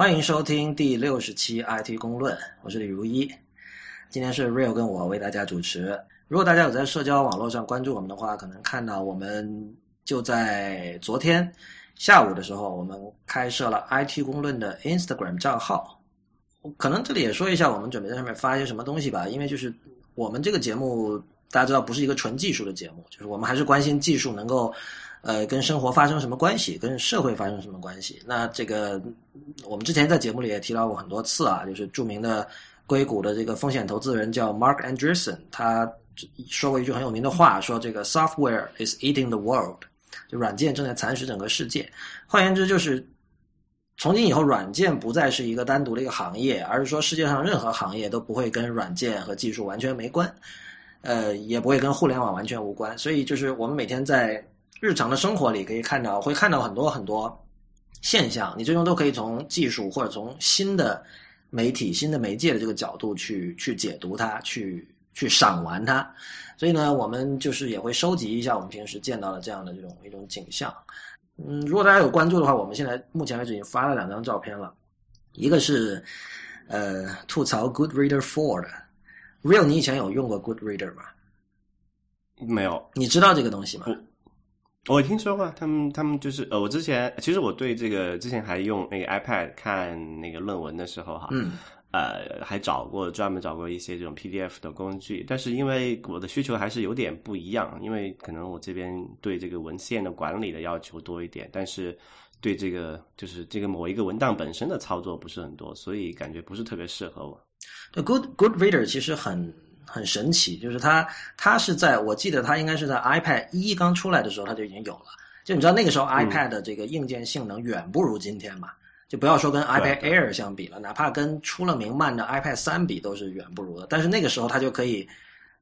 欢迎收听第六十期 IT 公论，我是李如一。今天是 Real 跟我为大家主持。如果大家有在社交网络上关注我们的话，可能看到我们就在昨天下午的时候，我们开设了 IT 公论的 Instagram 账号。可能这里也说一下，我们准备在上面发一些什么东西吧。因为就是我们这个节目，大家知道不是一个纯技术的节目，就是我们还是关心技术能够。呃，跟生活发生什么关系？跟社会发生什么关系？那这个我们之前在节目里也提到过很多次啊，就是著名的硅谷的这个风险投资人叫 Mark Andreessen，他说过一句很有名的话，说这个 “software is eating the world”，就软件正在蚕食整个世界。换言之，就是从今以后，软件不再是一个单独的一个行业，而是说世界上任何行业都不会跟软件和技术完全没关，呃，也不会跟互联网完全无关。所以，就是我们每天在日常的生活里可以看到，会看到很多很多现象，你最终都可以从技术或者从新的媒体、新的媒介的这个角度去去解读它，去去赏玩它。所以呢，我们就是也会收集一下我们平时见到的这样的这种一种景象。嗯，如果大家有关注的话，我们现在目前为止已经发了两张照片了，一个是呃吐槽 Good Reader Four 的，Real，你以前有用过 Good Reader 吗？没有。你知道这个东西吗？我听说过，他们他们就是呃，我之前其实我对这个之前还用那个 iPad 看那个论文的时候哈，嗯，呃，还找过专门找过一些这种 PDF 的工具，但是因为我的需求还是有点不一样，因为可能我这边对这个文献的管理的要求多一点，但是对这个就是这个某一个文档本身的操作不是很多，所以感觉不是特别适合我。对，Good Good Reader 其实很。很神奇，就是它，它是在我记得它应该是在 iPad 一刚出来的时候，它就已经有了。就你知道那个时候 iPad 的这个硬件性能远不如今天嘛？就不要说跟 iPad Air 相比了，哪怕跟出了名慢的 iPad 三比都是远不如的。但是那个时候它就可以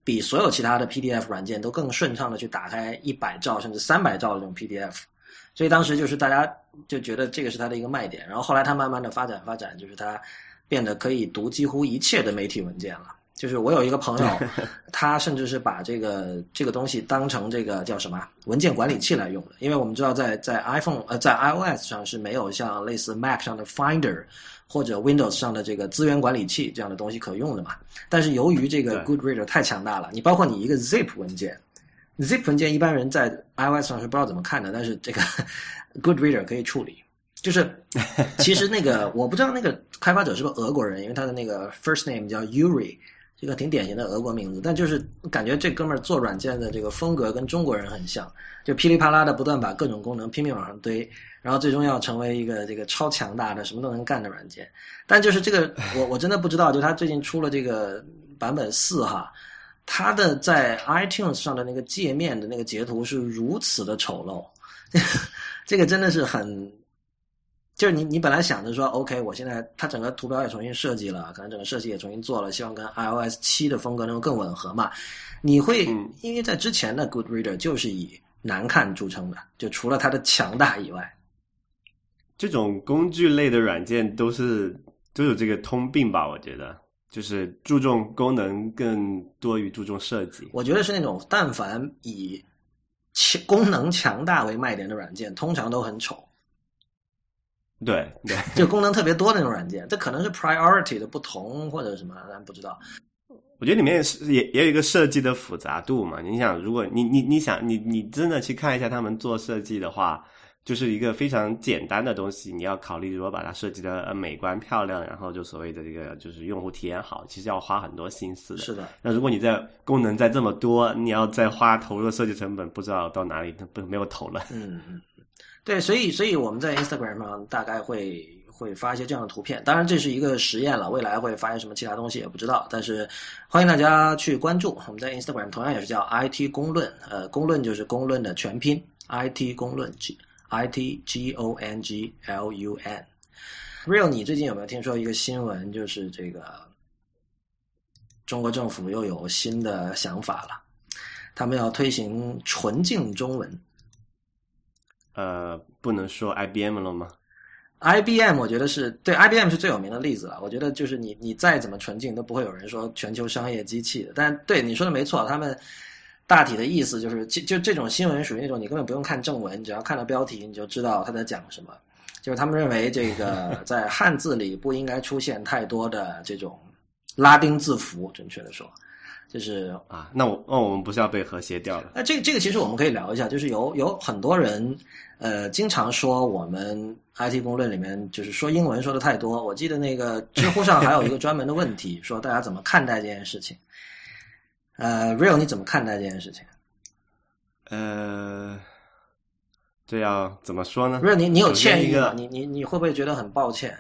比所有其他的 PDF 软件都更顺畅的去打开一百兆甚至三百兆的这种 PDF，所以当时就是大家就觉得这个是它的一个卖点。然后后来它慢慢的发展发展，就是它变得可以读几乎一切的媒体文件了。就是我有一个朋友，他甚至是把这个这个东西当成这个叫什么文件管理器来用的，因为我们知道在在 iPhone 呃在 iOS 上是没有像类似 Mac 上的 Finder 或者 Windows 上的这个资源管理器这样的东西可用的嘛。但是由于这个 Good Reader 太强大了，你包括你一个 Zip 文件，Zip 文件一般人在 iOS 上是不知道怎么看的，但是这个 Good Reader 可以处理。就是其实那个 我不知道那个开发者是个俄国人，因为他的那个 first name 叫 Yuri。这个挺典型的俄国名字，但就是感觉这哥们儿做软件的这个风格跟中国人很像，就噼里啪啦的不断把各种功能拼命往上堆，然后最终要成为一个这个超强大的什么都能干的软件。但就是这个，我我真的不知道，就他最近出了这个版本四哈，他的在 iTunes 上的那个界面的那个截图是如此的丑陋，这个真的是很。就是你，你本来想着说，OK，我现在它整个图标也重新设计了，可能整个设计也重新做了，希望跟 iOS 七的风格能够更吻合嘛。你会因为在之前的 Good Reader 就是以难看著称的，就除了它的强大以外，这种工具类的软件都是都有这个通病吧？我觉得就是注重功能更多于注重设计。我觉得是那种但凡以强功能强大为卖点的软件，通常都很丑。对对，就功能特别多的那种软件，这可能是 priority 的不同或者什么，咱不知道。我觉得里面是也也有一个设计的复杂度嘛。你想，如果你你你想你你真的去看一下他们做设计的话，就是一个非常简单的东西。你要考虑如果把它设计的美观漂亮，然后就所谓的这个就是用户体验好，其实要花很多心思的。是的。那如果你在功能在这么多，你要再花投入的设计成本，不知道到哪里不没有投了。嗯嗯。对，所以所以我们在 Instagram 上大概会会发一些这样的图片，当然这是一个实验了，未来会发现什么其他东西也不知道。但是欢迎大家去关注，我们在 Instagram 同样也是叫 IT 公论，呃，公论就是公论的全拼，IT 公论 G I T G O N G L U N。Real，你最近有没有听说一个新闻，就是这个中国政府又有新的想法了，他们要推行纯净中文。呃，不能说 IBM 了吗？IBM 我觉得是对 IBM 是最有名的例子了。我觉得就是你你再怎么纯净，都不会有人说全球商业机器的。但对你说的没错，他们大体的意思就是，就就这种新闻属于那种你根本不用看正文，你只要看到标题你就知道他在讲什么。就是他们认为这个 在汉字里不应该出现太多的这种拉丁字符，准确的说，就是啊，那我那我们不是要被和谐掉了？那这个这个其实我们可以聊一下，就是有有很多人呃经常说我们 IT 公论里面就是说英文说的太多。我记得那个知乎上还有一个专门的问题，说大家怎么看待这件事情。呃，Real 你怎么看待这件事情？呃，这要怎么说呢？？Real 你，你有歉意吗？你你你会不会觉得很抱歉？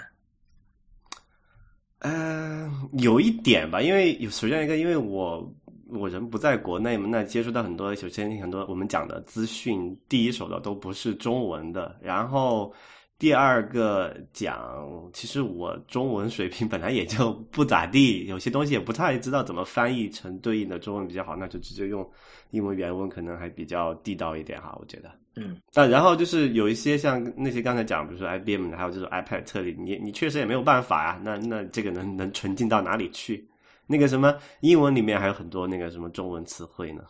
呃，有一点吧，因为有首先一个，因为我我人不在国内嘛，那接触到很多，首先很多我们讲的资讯，第一手的都不是中文的，然后第二个讲，其实我中文水平本来也就不咋地，有些东西也不太知道怎么翻译成对应的中文比较好，那就直接用英文原文可能还比较地道一点哈，我觉得。嗯那然后就是有一些像那些刚才讲，比如说 IBM 的，还有这种 iPad 特例，你你确实也没有办法啊。那那这个能能纯净到哪里去？那个什么英文里面还有很多那个什么中文词汇呢？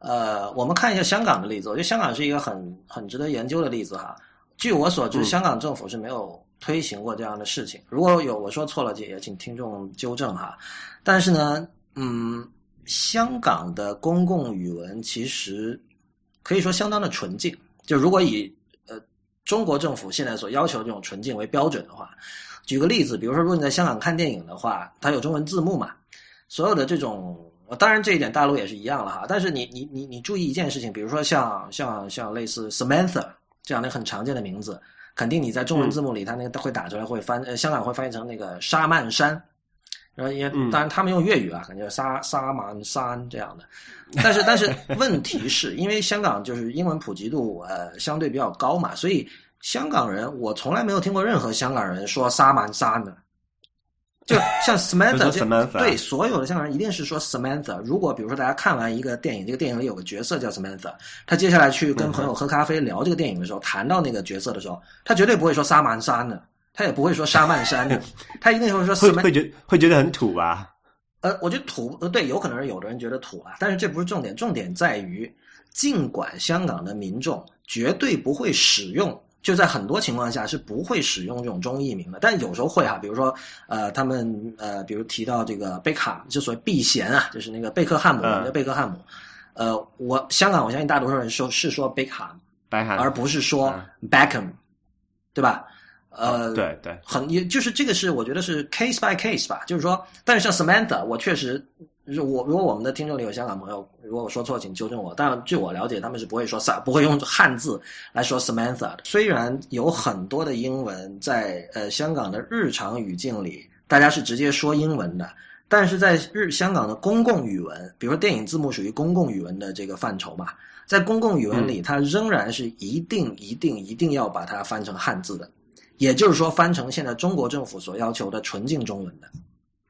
呃，我们看一下香港的例子，我觉得香港是一个很很值得研究的例子哈。据我所知，嗯香港政府是没有推行过这样的事情。如果有我说错了，也请听众纠正哈。但是呢，嗯，香港的公共语文其实可以说相当的纯净。就如果以呃中国政府现在所要求的这种纯净为标准的话，举个例子，比如说如果你在香港看电影的话，它有中文字幕嘛，所有的这种，呃当然这一点大陆也是一样了哈。但是你你你你注意一件事情，比如说像像像类似 Samantha 这样的很常见的名字，肯定你在中文字幕里，它那个会打出来会翻，呃，香港会翻译成那个沙曼山。然后也嗯。当然他们用粤语啊，感觉沙沙蛮山这样的，但是但是 问题是因为香港就是英文普及度呃相对比较高嘛，所以香港人我从来没有听过任何香港人说沙蛮山的，就像 Samantha 对所有的香港人一定是说 Samantha。如果比如说大家看完一个电影，这个电影里有个角色叫 Samantha，他接下来去跟朋友喝咖啡聊这个电影的时候，谈到那个角色的时候，他绝对不会说沙曼山的，他也不会说沙曼山的，他一定会说会。会觉会觉得很土吧？呃，我觉得土呃对，有可能是有的人觉得土啊，但是这不是重点，重点在于，尽管香港的民众绝对不会使用，就在很多情况下是不会使用这种中译名的，但有时候会哈、比如说呃，他们呃，比如提到这个贝克汉，就所谓避嫌啊，就是那个贝克汉姆，叫贝克汉姆，呃，我香港我相信大多数人说是说贝克汉姆，白韩而不是说嗯 Beckham，对吧？呃，对对，很也就是这个是我觉得是 case by case 吧，就是说，但是像 Samantha，我确实，就是我如果我们的听众里有香港朋友，如果我说错，请纠正我。但据我了解，他们是不会说萨，不会用汉字来说 Samantha 的。虽然有很多的英文在呃香港的日常语境里，大家是直接说英文的，但是在日香港的公共语文，比如说电影字幕属于公共语文的这个范畴嘛，在公共语文里，它仍然是一定一定一定要把它翻成汉字的。也就是说，翻成现在中国政府所要求的纯净中文的。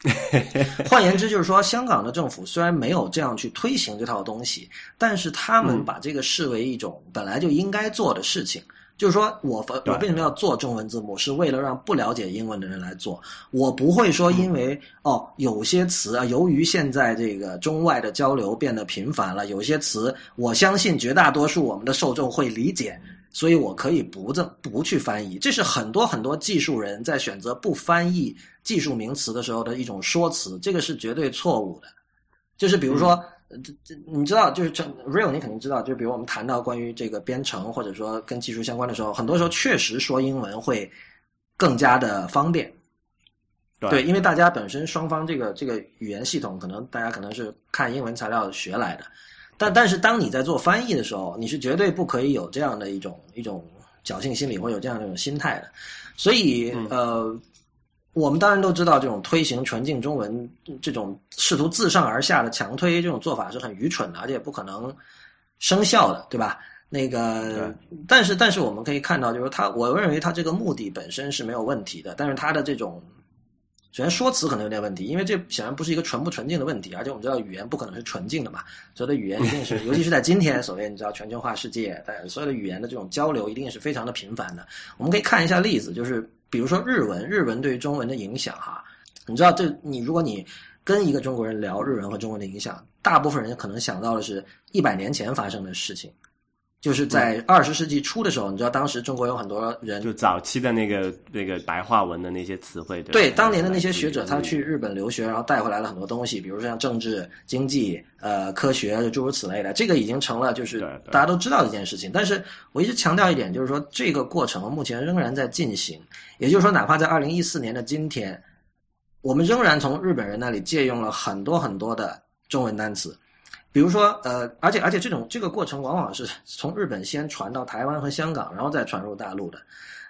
换言之，就是说，香港的政府虽然没有这样去推行这套东西，但是他们嗯把这个视为一种本来就应该做的事情。就是说我我对为什么要做中文字幕，是为了让不了解英文的人来做。我不会说因为、哦，有些词啊，由于现在这个中外的交流变得频繁了，有些词我相信绝大多数我们的受众会理解，所以我可以不这不去翻译。这是很多很多技术人在选择不翻译技术名词的时候的一种说辞，这个是绝对错误的。就是比如说，呃这这你知道，就是这 real 你肯定知道，就比如我们谈到关于这个编程或者说跟技术相关的时候，很多时候确实说英文会更加的方便。对，因为大家本身双方这个这个语言系统，可能大家可能是看英文材料学来的，但但是当你在做翻译的时候，你是绝对不可以有这样的一种一种侥幸心理或者有这样的一种心态的。所以嗯呃，我们当然都知道，这种推行纯净中文这种试图自上而下的强推这种做法是很愚蠢的，而且不可能生效的，对吧？那个，但是但是我们可以看到，就是他，我认为他这个目的本身是没有问题的，但是他的这种。首先说辞可能有点问题，因为这显然不是一个纯不纯净的问题，而且我们知道语言不可能是纯净的嘛，所有的语言一定是，尤其是在今天所谓你知道全球化世界，在所有的语言的这种交流一定是非常的频繁的。我们可以看一下例子，就是比如说日文，日文对于中文的影响哈，你知道这你如果你跟一个中国人聊日文和中文的影响，大部分人可能想到的是一百年前发生的事情，就是在二十世纪初的时候，你知道当时中国有很多人就早期的那个那个白话文的那些词汇，对对，当年的那些学者，他去日本留学，然后带回来了很多东西，比如说像政治、经济、呃科学，诸如此类的。这个已经成了就是大家都知道的一件事情。但是我一直强调一点，就是说这个过程目前仍然在进行。也就是说，哪怕在二零一四年的今天，我们仍然从日本人那里借用了很多很多的中文单词。比如说，呃，而且而且这种这个过程往往是从日本先传到台湾和香港，然后再传入大陆的。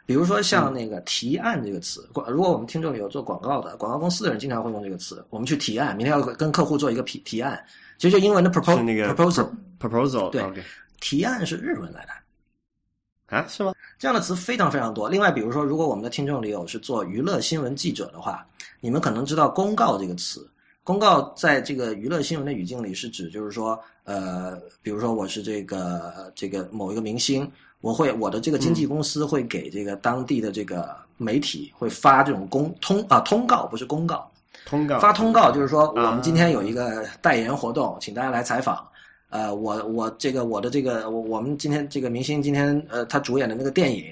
比如说像那个“提案”这个词，广如果我们听众里有做广告的，广告公司的人经常会用这个词。我们去提案，明天要跟客户做一个提提案，其实就英文的 proposal，那个 proposal，proposal 对 OK 提案是日文来的。啊，是吗？这样的词非常非常多。另外，比如说，如果我们的听众里有是做娱乐新闻记者的话，你们可能知道“公告”这个词。公告在这个娱乐新闻的语境里是指，就是说，呃，比如说我是这个呃这个某一个明星，我会我的这个经纪公司会给这个当地的这个媒体会发这种公通啊通告，不是公告，通告发通告就是说我啊们今天有一个代言活动，请大家来采访。呃，我我这个我的这个我我们今天这个明星今天呃他主演的那个电影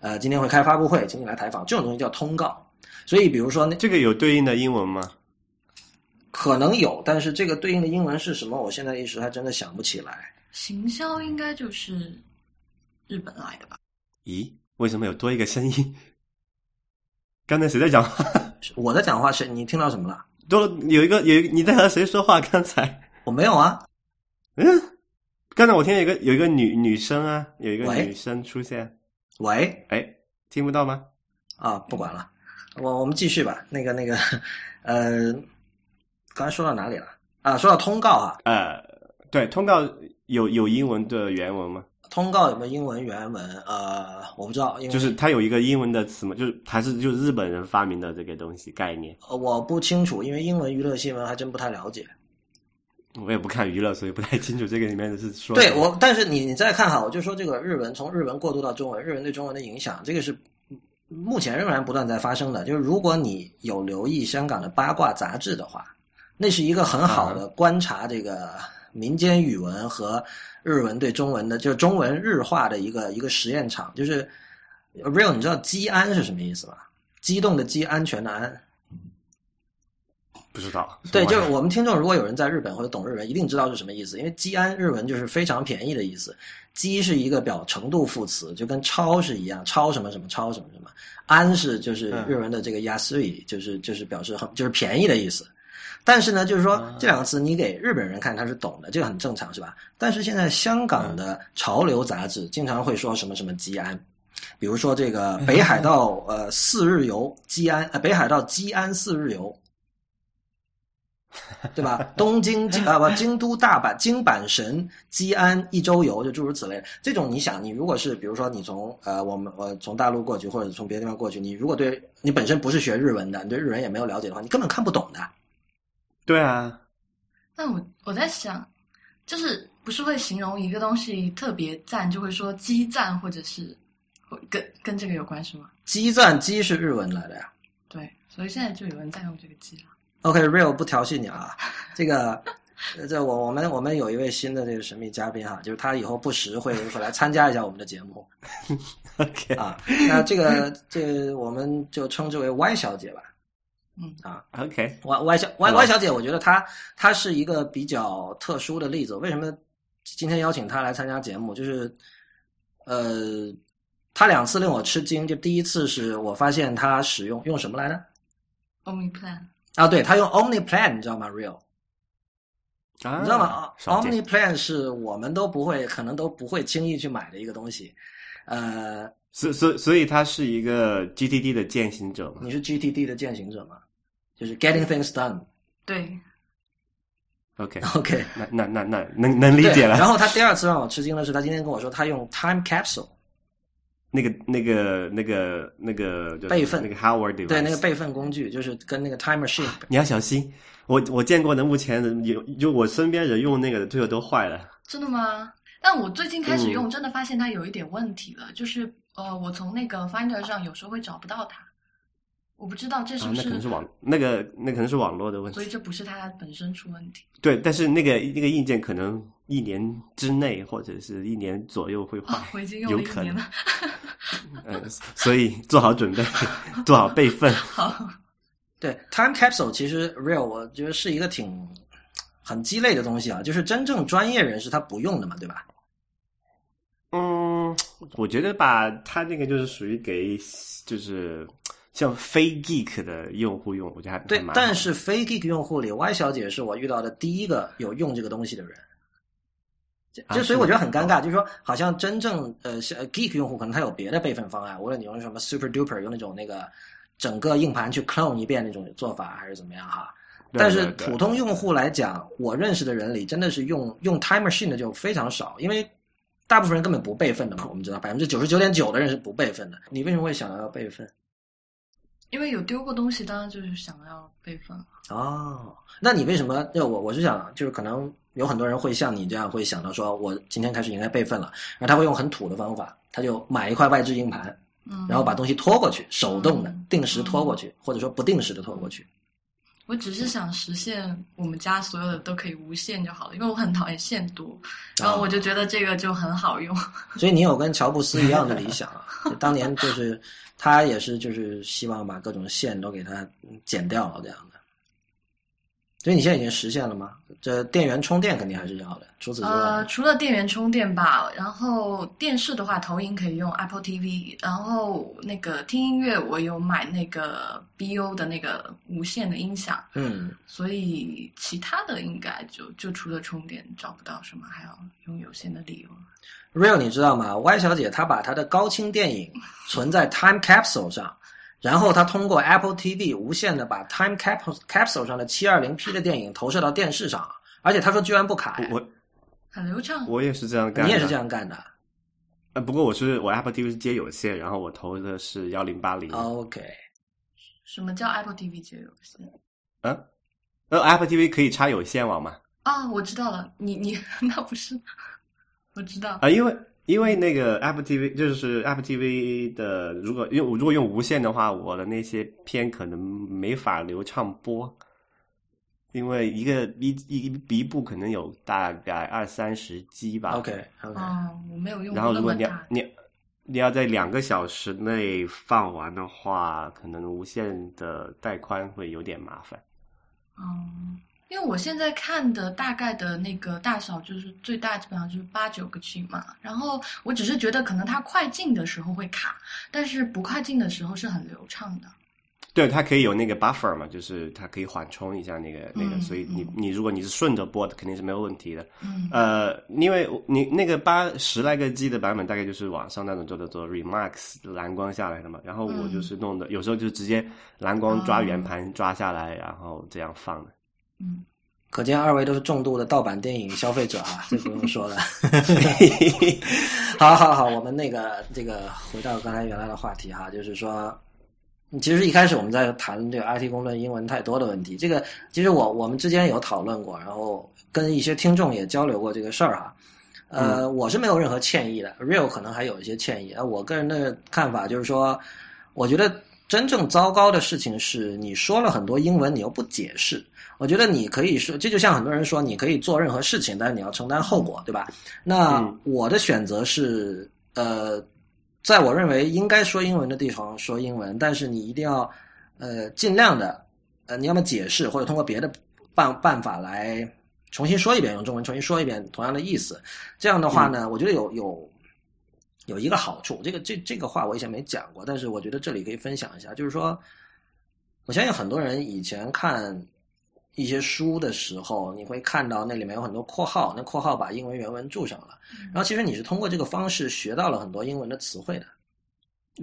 呃今天会开发布会，请你来采访，这种东西叫通告。所以比如说那这个有对应的英文吗？可能有，但是这个对应的英文是什么，我现在一时还真的想不起来。行销应该就是日本来的吧？咦，为什么有多一个声音？刚才谁在讲话？我在讲话是你听到什么了？多有一个有一个你在和谁说话？刚才我没有啊。嗯，刚才我听到有一个有一个女女生啊，有一个女生出现，喂哎，听不到吗？啊，不管了，我我们继续吧。那个那个 呃，刚才说到哪里了？啊，说到通告啊，呃，对，通告有有英文的原文吗？通告有没有英文原文？呃，我不知道，因为就是它有一个英文的词嘛？就是还是就是日本人发明的这个东西概念？呃我不清楚，因为英文娱乐新闻还真不太了解。我也不看娱乐，所以不太清楚这个里面的是说对我，但是你你再看哈，我就说这个日文从日文过渡到中文，日文对中文的影响，这个是目前仍然不断在发生的。就是如果你有留意香港的八卦杂志的话，那是一个很好的观察这个民间语文和日文对中文的，就是中文日化的一个一个实验场。就是 real，你知道“激安”是什么意思吗？激动的激，安全的安。不知道。对，就是我们听众如果有人在日本或者懂日文，一定知道是什么意思。因为“基安”日文就是非常便宜的意思，“基”是一个表程度副词，就跟“超”是一样，“超什么什么，超什么什么”。安是就是嗯日文的这个 “yasui”，就是就是表示很就是便宜的意思。但是呢，就是说啊这两个词你给日本人看他是懂的，这个很正常，是吧？但是现在香港的潮流杂志经常会说什么什么吉安，比如说这个北海道 呃四日游基安，呃北海道基安四日游，对吧？东京京啊不，京都、大阪、京阪神、基安一周游，就诸如此类。这种你想，你如果是比如说你从呃我们我从大陆过去，或者从别的地方过去，你如果对你本身不是学日文的，你对日文也没有了解的话，你根本看不懂的。对啊，但我我在想，就是不是会形容一个东西特别赞，就会说激赞，或者是跟跟这个有关是吗？激赞，激是日文来的呀。对，所以现在就有人在用这个激了。OK，real、不调戏你啊，这个。呃这我我们我们有一位新的这个神秘嘉宾哈，就是他以后不时会会来参加一下我们的节目 OK 啊。那这个这个我们就称之为 Y 小姐吧。嗯啊，OK，Y Y 小 Y Y 小姐，我觉得她她是一个比较特殊的例子。为什么今天邀请她来参加节目？就是呃，她两次令我吃惊。就第一次是我发现她使用用什么来着？Omni Plan，啊，对，她用 Omni Plan，你知道吗？Real，啊，你知道吗？Omni Plan 是我们都不会，可能都不会轻易去买的一个东西。呃，所所所以他是一个 GTD 的践行者嘛？你是 GTD 的践行者吗？就是 Getting Things Done。对，OK，OK，那那那那能能理解了然。后他第二次让我吃惊的是，他今天跟我说他用 Time Capsule。那个那个那个那个备份那个 Howard 对，那个备份工具就是跟那个 Time Machine。你要小心。我我见过的目前的有就我身边人用那个的，最后都坏了。真的吗？但我最近开始用，嗯真的发现它有一点问题了，就是呃，我从那个 Finder 上有时候会找不到它，我不知道这是啊，不是，那可能是网那个那可能是网络的问题。所以这不是它本身出问题。对，但是那个那个硬件可能一年之内或者是一年左右会坏，哦我已经用有可能。了一年了。嗯，所以做好准备，做好备份。好，对，Time Capsule 其实 Real 我觉得是一个挺很鸡肋的东西啊，就是真正专业人士他不用的嘛，对吧？嗯，我觉得吧，他那个就是属于给就是像非 geek 的用户用，我觉得还对但是非 Geek 用户里，Y 小姐是我遇到的第一个有用这个东西的人。就所以我觉得很尴尬，就是说，好像真正呃像 Geek 用户可能他有别的备份方案，无论你用什么 Super Duper 用那种那个整个硬盘去 clone 一遍那种做法，还是怎么样哈。但是普通用户来讲，我认识的人里真的是用用 Time Machine 的就非常少，因为大部分人根本不备份的嘛。我们知道百分之九十九点九的人是不备份的。你为什么会想到要备份？因为有丢过东西，当然就是想要备份。哦，那你为什么？就我我是想，就是可能有很多人会像你这样会想到说，我今天开始应该备份了，然后他会用很土的方法，他就买一块外置硬盘，嗯，然后把东西拖过去，手动的嗯定时拖过去，或者说不定时的拖过去。我只是想实现我们家所有的都可以无限就好了，因为我很讨厌线多，然后我就觉得这个就很好用。所以你有跟乔布斯一样的理想啊？当年就是他也是就是希望把各种线都给它剪掉了这样。所以你现在已经实现了吗？这电源充电肯定还是要的。除此之外，呃，除了电源充电吧，然后电视的话，投影可以用 Apple TV，然后那个听音乐，我有买那个 BO 的那个无线的音响，嗯，所以其他的应该就就除了充电找不到什么还要用有线的理由。Real，你知道吗？Y 小姐她把她的高清电影存在 Time Capsule 上，然后他通过 Apple TV 无线的把 Time Cap Capsule 上的 720P 的电影投射到电视上，而且他说居然不卡。我很流畅，我也是这样干的，你也是这样干的呃，不过我是我 Apple TV 是接有线，然后我投的是幺零八零。？OK，什么叫 Apple TV 接有线？嗯，呃，Apple TV 可以插有线网吗？啊，我知道了，你你 那不是，我知道啊、，因为因为那个 Apple TV 就是 Apple TV 的，如果用如果用无线的话，我的那些片可能没法流畅播，因为一个一一一部可能有大概二三十 G 吧。OK OK，哦，我没有用然后如果你要。你你要在两个小时内放完的话，可能无线的带宽会有点麻烦。嗯，因为我现在看的大概的那个大小就是最大基本上就是八九个 G 嘛，然后我只是觉得可能它快进的时候会卡，但是不快进的时候是很流畅的。对，它可以有那个 buffer 嘛，就是它可以缓冲一下那个那个，嗯所以你嗯你如果你是顺着播的，肯定是没有问题的。嗯，呃，因为你那个八十来个 G 的版本，大概就是网上那种叫做做 Remax 蓝光下来的嘛。然后我嗯就是弄的，有时候就直接蓝光抓哦圆盘抓下来，然后这样放的。嗯，可见二位都是重度的盗版电影消费者啊，这不用说了。好好好，我们那个这个回到刚才原来的话题哈，就是说，其实一开始我们在谈这个 IT 公论英文太多的问题，这个其实我我们之间有讨论过，然后跟一些听众也交流过这个事儿哈。呃，我是没有任何歉意的，Real 可能还有一些歉意。呃，我个人的看法就是说，我觉得真正糟糕的事情是你说了很多英文，你又不解释。我觉得你可以说，这就像很多人说，你可以做任何事情，但是你要承担后果，对吧？那嗯我的选择是，呃，在我认为应该说英文的地方说英文，但是你一定要，呃，尽量的，呃，你要么解释，或者通过别的办办法来重新说一遍，用中文重新说一遍同样的意思。这样的话呢，我觉得有有有一个好处，这个这这个话我以前没讲过，但是我觉得这里可以分享一下，就是说，我相信很多人以前看一些书的时候，你会看到那里面有很多括号，那括号把英文原文注上了，然后其实你是通过这个方式学到了很多英文的词汇的。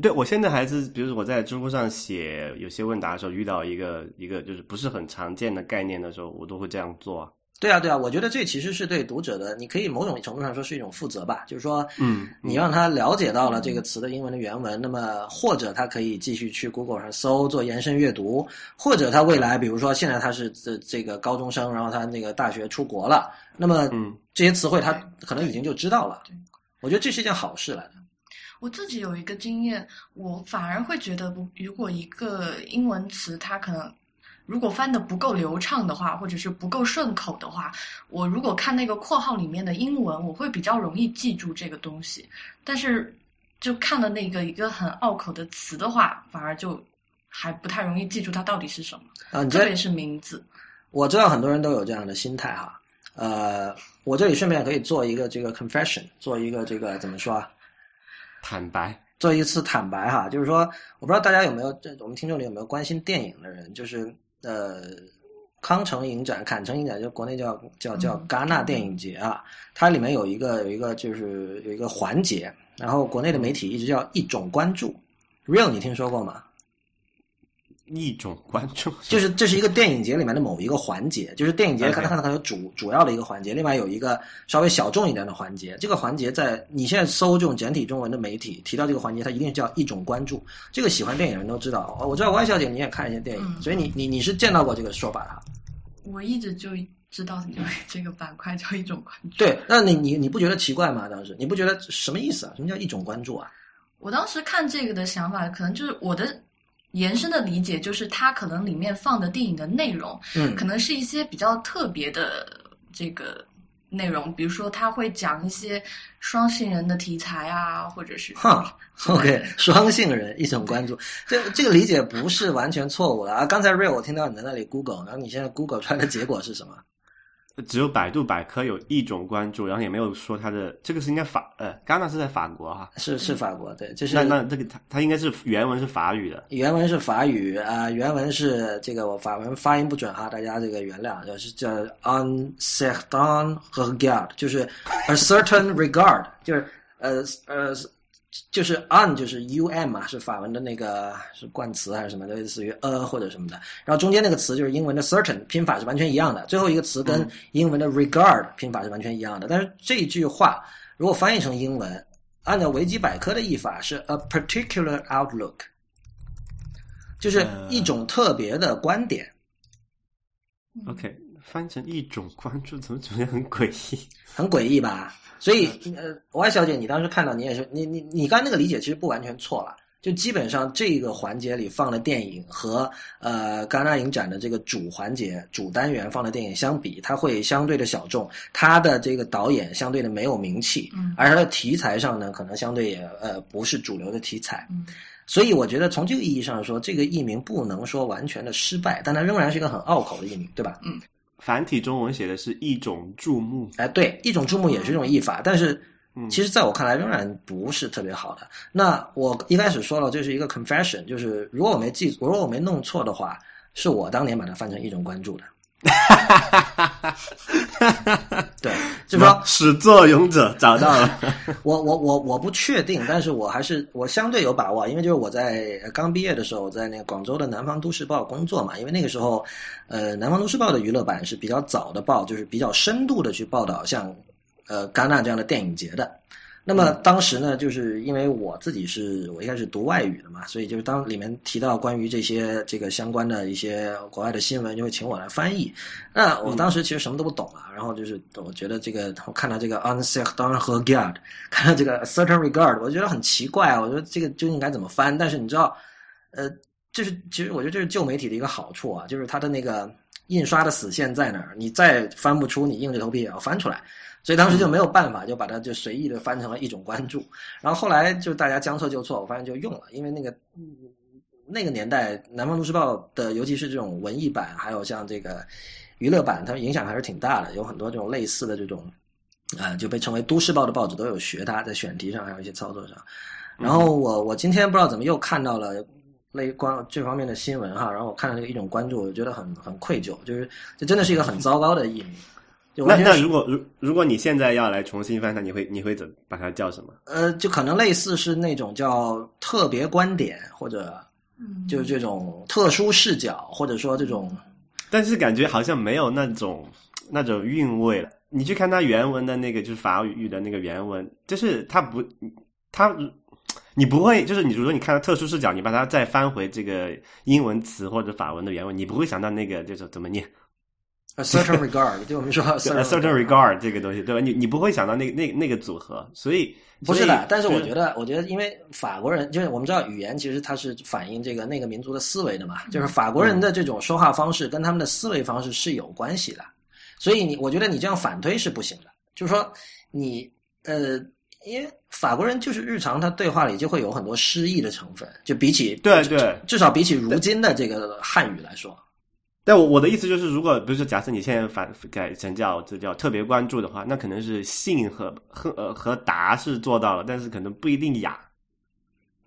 对，我现在还是，比如说我在知乎上写有些问答的时候，遇到一个一个就是不是很常见的概念的时候，我都会这样做啊。对啊，对啊，我觉得这其实是对读者的，你可以某种程度上说是一种负责吧，就是说，嗯你让他了解到了这个词的英文的原文，那么或者他可以继续去 Google 上搜做延伸阅读，或者他未来，比如说现在他是这这个高中生，然后他那个大学出国了，那么嗯这些词汇他可能已经就知道了对。我觉得这是一件好事来的。我自己有一个经验，我反而会觉得，如果一个英文词它可能，如果翻的不够流畅的话，或者是不够顺口的话，我如果看那个括号里面的英文，我会比较容易记住这个东西。但是就看了那个一个很拗口的词的话，反而就还不太容易记住它到底是什么，啊，你这特别是名字。我知道很多人都有这样的心态哈。呃，我这里顺便可以做一个这个 confession，做一个这个怎么说啊？坦白，做一次坦白哈，就是说，我不知道大家有没有，这我们听众里有没有关心电影的人，就是呃，康城影展、坎城影展，就国内叫叫叫戛纳电影节啊，它里面有一个有一个就是有一个环节，然后国内的媒体一直叫一种关注，real 你听说过吗？一种关注，就是这是一个电影节里面的某一个环节，就是电影节可能看它可能有主主要的一个环节，另外有一个稍微小众一点的环节。这个环节在你现在搜这种简体中文的媒体提到这个环节，它一定叫一种关注。这个喜欢电影的人都知道。我知道 Y 小姐你也看一些电影，嗯所以你你你是见到过这个说法的哈。我一直就知道有这个板块叫一种关注。对，那你你你不觉得奇怪吗？当时你不觉得什么意思啊？什么叫一种关注啊？我当时看这个的想法，可能就是我的延伸的理解，就是它可能里面放的电影的内容，嗯可能是一些比较特别的这个内容，比如说他会讲一些双性人的题材啊，或者是哈，OK，双性人一种关注，这这个理解不是完全错误的啊。刚才 Real 我听到你在那里 Google，然后你现在 Google 出来的结果是什么？只有百度百科有一种关注，然后也没有说它的这个是应该法呃，戛纳是在法国哈，是是法国，对，这是那那这个它它应该是原文是法语的，原文是法语啊、原文是这个我法文发音不准哈，大家这个原谅，就是叫 un certain regard，就是 a certain regard，就是呃呃就是 un 就是 u m 嘛，是法文的那个是冠词还是什么，类似于呃或者什么的。然后中间那个词就是英文的 certain，拼法是完全一样的。最后一个词跟英文的 regard 拼法是完全一样的。但是这句话如果翻译成英文，按照维基百科的译法是 a particular outlook，就是一种特别的观点。OK，翻成一种关注，怎么觉得很诡异？很诡异吧？所以，呃，Y 小姐，你当时看到你也是，你你你刚才那个理解其实不完全错了。就基本上这个环节里放的电影和呃戛纳影展的这个主环节、主单元放的电影相比，它会相对的小众，它的这个导演相对的没有名气，嗯而它的题材上呢，可能相对也呃不是主流的题材。嗯所以我觉得从这个意义上说，这个译名不能说完全的失败，但它仍然是一个很拗口的译名，对吧？繁体中文写的是一种注目，哎，对，一种注目也是一种译法，但是嗯其实在我看来仍然不是特别好的。那我一开始说了，这是一个 confession，就是如果我没记，如果我没弄错的话，是我当年把它翻成一种关注的。对，就是说始作俑者找到了，我我我我不确定，但是我还是我相对有把握，因为就是我在呃刚毕业的时候，我在那个广州的南方都市报工作嘛，因为那个时候，呃，南方都市报的娱乐版是比较早的报，就是比较深度的去报道像呃戛纳这样的电影节的。那么当时呢，就是因为我自己是我一开始读外语的嘛，所以就是当里面提到关于这些这个相关的一些国外的新闻，就会请我来翻译。那我当时其实什么都不懂啊，然后就是我觉得这个我看到这个 on certain regard，看到这个 certain regard，我觉得很奇怪啊，我觉得这个究竟该怎么翻？但是你知道，呃，这是其实我觉得这是旧媒体的一个好处啊，就是它的那个印刷的死线在哪儿，你再翻不出，你硬着头皮也要翻出来。所以当时就没有办法，就把它就随意的翻成了一种关注。然后后来就大家将错就错，我发现就用了，因为那个那个年代《南方都市报》的，尤其是这种文艺版，还有像这个娱乐版，它影响还是挺大的。有很多这种类似的这种，呃，就被称为都市报的报纸都有学它，在选题上还有一些操作上。然后我我今天不知道怎么又看到了类关这方面的新闻哈，然后我看到这个一种关注，我觉得很很愧疚，就是这真的是一个很糟糕的译名。那那如果如如果你现在要来重新翻它，你会你会怎把它叫什么？呃，就可能类似是那种叫特别观点，或者嗯，就是这种特殊视角，或者说这种但是感觉好像没有那种那种韵味了。你去看它原文的那个，就是法语的那个原文，就是它不，它你不会，就是你比如说你看到特殊视角，你把它再翻回这个英文词或者法文的原文，你不会想到那个就是怎么念。a certain regard，就我们说 a certain regard 这个东西，对吧？你你不会想到那那那个组合，所以不是的。但是我觉得，我觉得，因为法国人就是我们知道语言其实它是反映这个那个民族的思维的嘛，就是法国人的这种说话方式跟他们的思维方式是有关系的。所以你我觉得你这样反推是不行的，就是说你呃，因为法国人就是日常他对话里就会有很多诗意的成分，就比起对对，至少比起如今的这个汉语来说。但我我的意思就是，如果比如说假设你现在反改成叫这叫特别关注的话，那可能是信和和呃和答是做到了，但是可能不一定雅。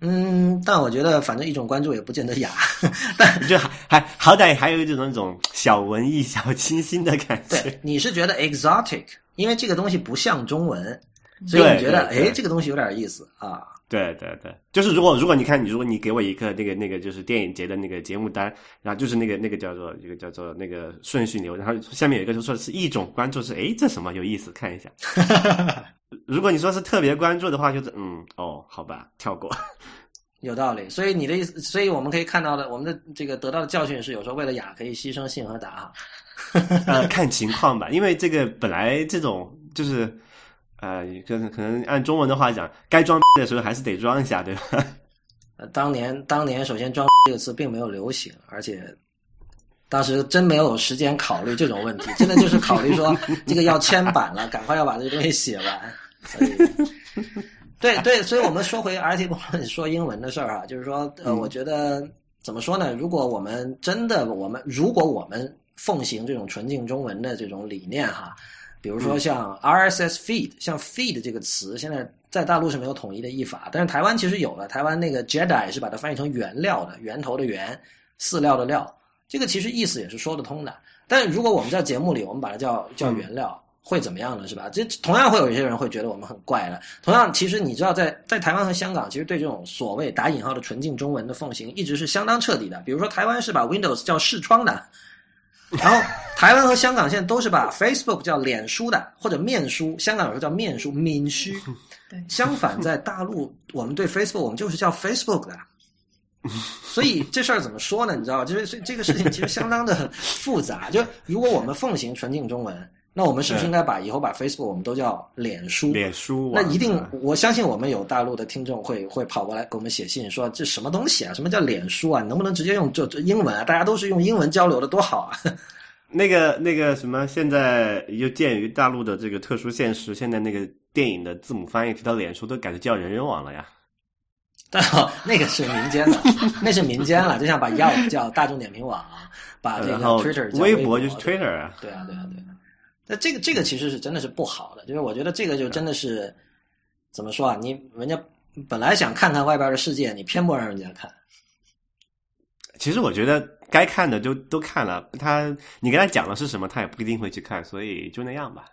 嗯，但我觉得反正一种关注也不见得雅，但就还好歹还有这种那种小文艺、小清新的感觉。对，你是觉得 exotic，因为这个东西不像中文，所以你觉得哎，这个东西有点意思啊。对对对，就是如果如果你看你如果你给我一个那个那个就是电影节的那个节目单，然后就是那个那个叫做一个叫做那个顺序流，然后下面有一个就说是一种关注是哎这什么有意思看一下。如果你说是特别关注的话，就是嗯哦好吧跳过，有道理。所以你的意思，所以我们可以看到的，我们的这个得到的教训是，有时候为了雅可以牺牲信和达。呃，看情况吧，因为这个本来这种就是。呃，可能可能按中文的话讲，该装的时候还是得装一下，对吧？呃，当年当年首先“装”这个词并没有流行，而且当时真没有时间考虑这种问题，真的就是考虑说 这个要签版了，赶快要把这个东西写完。所以，对对，所以我们说回 IT 公论说英文的事儿啊，就是说，呃，我觉得怎么说呢？如果我们真的我们如果我们奉行这种纯净中文的这种理念哈。比如说像 RSS feed，像 feed 这个词，现在在大陆是没有统一的译法，但是台湾其实有了。台湾那个 Jedi 是把它翻译成原料的，源头的源，饲料的料，这个其实意思也是说得通的。但如果我们在节目里，我们把它叫叫原料，会怎么样呢？是吧？这同样会有一些人会觉得我们很怪的。同样，其实你知道，在在台湾和香港，其实对这种所谓打引号的纯净中文的奉行，一直是相当彻底的。比如说，台湾是把 Windows 叫视窗的。然后，台湾和香港现在都是把 Facebook 叫脸书的，或者面书。香港有时候叫面书、面书。对，相反，在大陆，我们对 Facebook 我们就是叫 Facebook 的。所以这事儿怎么说呢？你知道，就是这个事情其实相当的复杂。就如果我们奉行纯净中文。那我们是不是应该把以后把 Facebook 我们都叫脸书？脸书，那一定，我相信我们有大陆的听众会会跑过来给我们写信说这什么东西啊？什么叫脸书啊？能不能直接用这英文啊？大家都是用英文交流的多好啊！那个那个什么，现在又鉴于大陆的这个特殊现实，现在那个电影的字母翻译提到脸书都改成叫人人网了呀。但那个是民间的，那是民间了，就像把要叫大众点评网，把这个 Twitter 微博就是 Twitter 啊。对啊，对啊，对啊。那这个这个其实是真的是不好的，就是我觉得这个就真的是怎么说啊？你人家本来想看看外边的世界，你偏不让人家看。其实我觉得该看的就都看了，他你跟他讲的是什么，他也不一定会去看，所以就那样吧。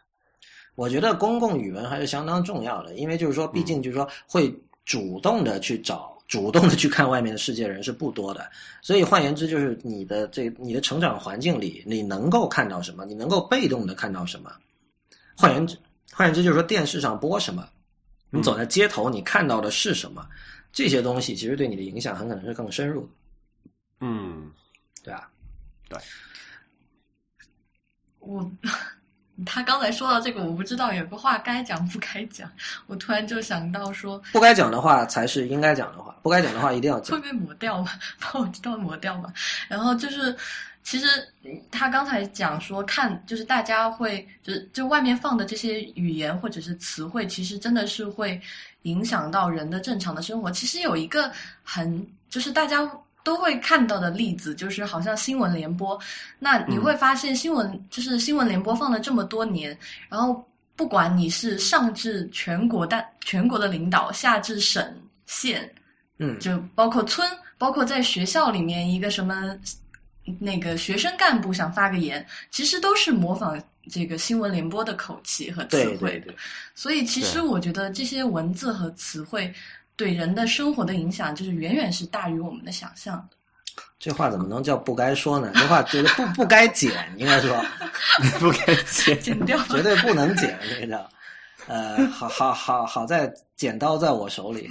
我觉得公共语文还是相当重要的，因为就是说，毕竟就是说会主动的去找。主动的去看外面的世界人是不多的，所以换言之，就是你的这你的成长环境里，你能够看到什么？你能够被动的看到什么？换言之，换言之，就是说电视上播什么，你走在街头，你看到的是什么？这些东西其实对你的影响很可能是更深入。嗯，对啊，对，我。他刚才说到这个，我不知道有个话该讲不该讲，我突然就想到说，不该讲的话才是应该讲的话，不该讲的话一定要讲。会被抹掉吗？把我都抹掉吗？然后就是，其实他刚才讲说，看就是大家会就是就外面放的这些语言或者是词汇，其实真的是会影响到人的正常的生活。其实有一个很就是大家。都会看到的例子就是，好像新闻联播，那你会发现新闻就是新闻联播放了这么多年，然后不管你是上至全国的全国的领导，下至省县，嗯，就包括村，包括在学校里面一个什么那个学生干部想发个言，其实都是模仿这个新闻联播的口气和词汇，对。所以其实我觉得这些文字和词汇。对人的生活的影响，就是远远是大于我们的想象的。这话怎么能叫不该说呢？这话觉得不不该剪，应该说 不该剪，剪掉，绝对不能剪，这个叫。呃，好好好好在剪刀在我手里。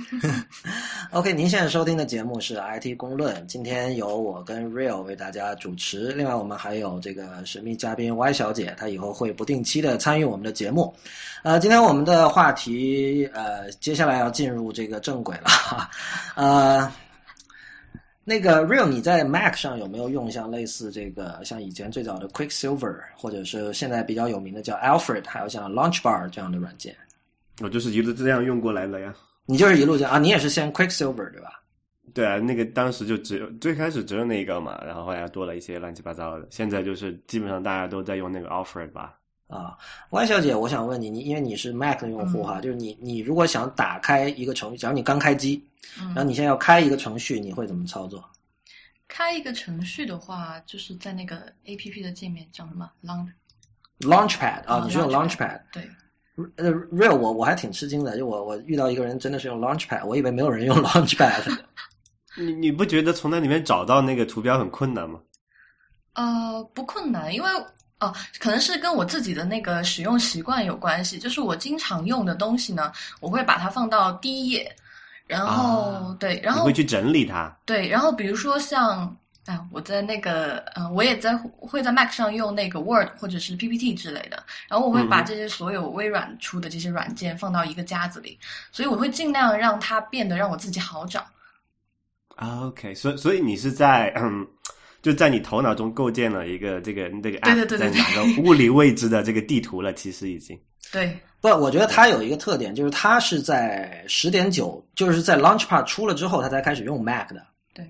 OK，您现在收听的节目是 IT 公论，今天由我跟 Real 为大家主持，另外我们还有这个神秘嘉宾 Y 小姐，她以后会不定期的参与我们的节目。呃，今天我们的话题，呃，接下来要进入这个正轨了，呃。那个 Real，你在 Mac 上有没有用像类似这个，像以前最早的 Quicksilver，或者是现在比较有名的叫 Alfred，还有像 Launchbar 这样的软件？我就是一路这样用过来的呀。你就是一路这样啊？你也是先 Quicksilver 对吧？对啊，那个当时就只有最开始只有那个嘛，然后后来多了一些乱七八糟的。现在就是基本上大家都在用那个 Alfred 吧。啊，Y 小姐，我想问你，你因为你是 Mac 的用户哈，就是你你如果想打开一个程序，假如你刚开机，然后你现在要开一个程序，你会怎么操作？开一个程序的话，就是在那个 A P P 的界面叫什么 Launch Launchpad 啊，你是用 Launchpad？对，呃，Real 我我还挺吃惊的，就我我遇到一个人真的是用 Launchpad，我以为没有人用 Launchpad。你你不觉得从那里面找到那个图标很困难吗？呃，不困难，因为哦，可能是跟我自己的那个使用习惯有关系，就是我经常用的东西呢，我会把它放到第一页。然后对，然后会去整理它。对，然后比如说像，哎，我在那个，呃，我也在会在 Mac 上用那个 Word 或者是 PPT 之类的。然后我会把这些所有微软出的这些软件放到一个夹子里，所以我会尽量让它变得让我自己好找。OK，所以所以你是在嗯，就在你头脑中构建了一个这个这个 app 在哪个物理位置的这个地图了，其实已经对。不，我觉得它有一个特点，就是它是在十点九，就是在 Launchpad 出了之后，它才开始用 Mac 的。对，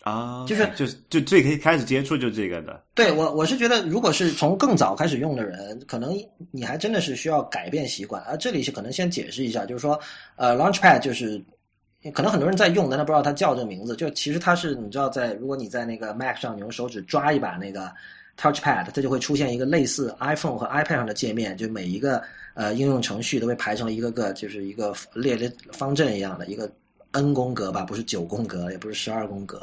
啊，就是就是就最可以开始接触就这个的。对我，我是觉得，如果是从更早开始用的人，可能你还真的是需要改变习惯。啊这里是可能先解释一下，就是说，呃，Launchpad 就是可能很多人在用，但他不知道它叫这个名字。就其实它是，你知道，在如果你在那个 Mac 上，你用手指抓一把那个 Touchpad，它就会出现一个类似 iPhone 和 iPad 上的界面，就每一个。呃，应用程序都被排成了一个个，就是一个列列方阵一样的一个 n 宫格吧，不是九宫格，也不是十二宫格。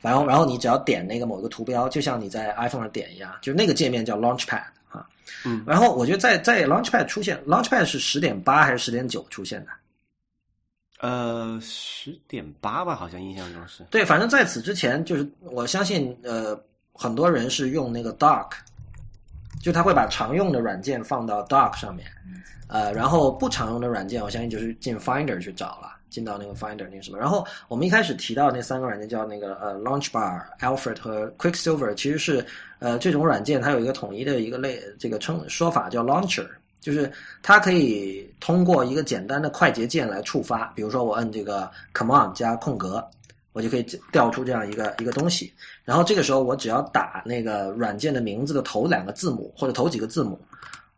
然后，然后你只要点那个某个图标，就像你在 iPhone 上点一样，就是那个界面叫 Launchpad 啊。嗯。然后我觉得在在 Launchpad 出现，Launchpad 是十点八还是十点九出现的？呃，十点八吧，好像印象中是。对，反正在此之前，就是我相信，呃，很多人是用那个 Dock。就他会把常用的软件放到 Dock 上面，呃，然后不常用的软件，我相信就是进 Finder 去找了，进到那个 Finder 那什么。然后我们一开始提到那三个软件叫那个呃 Launchbar、Alfred 和 Quicksilver，其实是呃这种软件它有一个统一的一个类这个称说法叫 Launcher，就是它可以通过一个简单的快捷键来触发，比如说我摁这个 Command 加空格。我就可以调出这样一个一个东西，然后这个时候我只要打那个软件的名字的头两个字母或者头几个字母，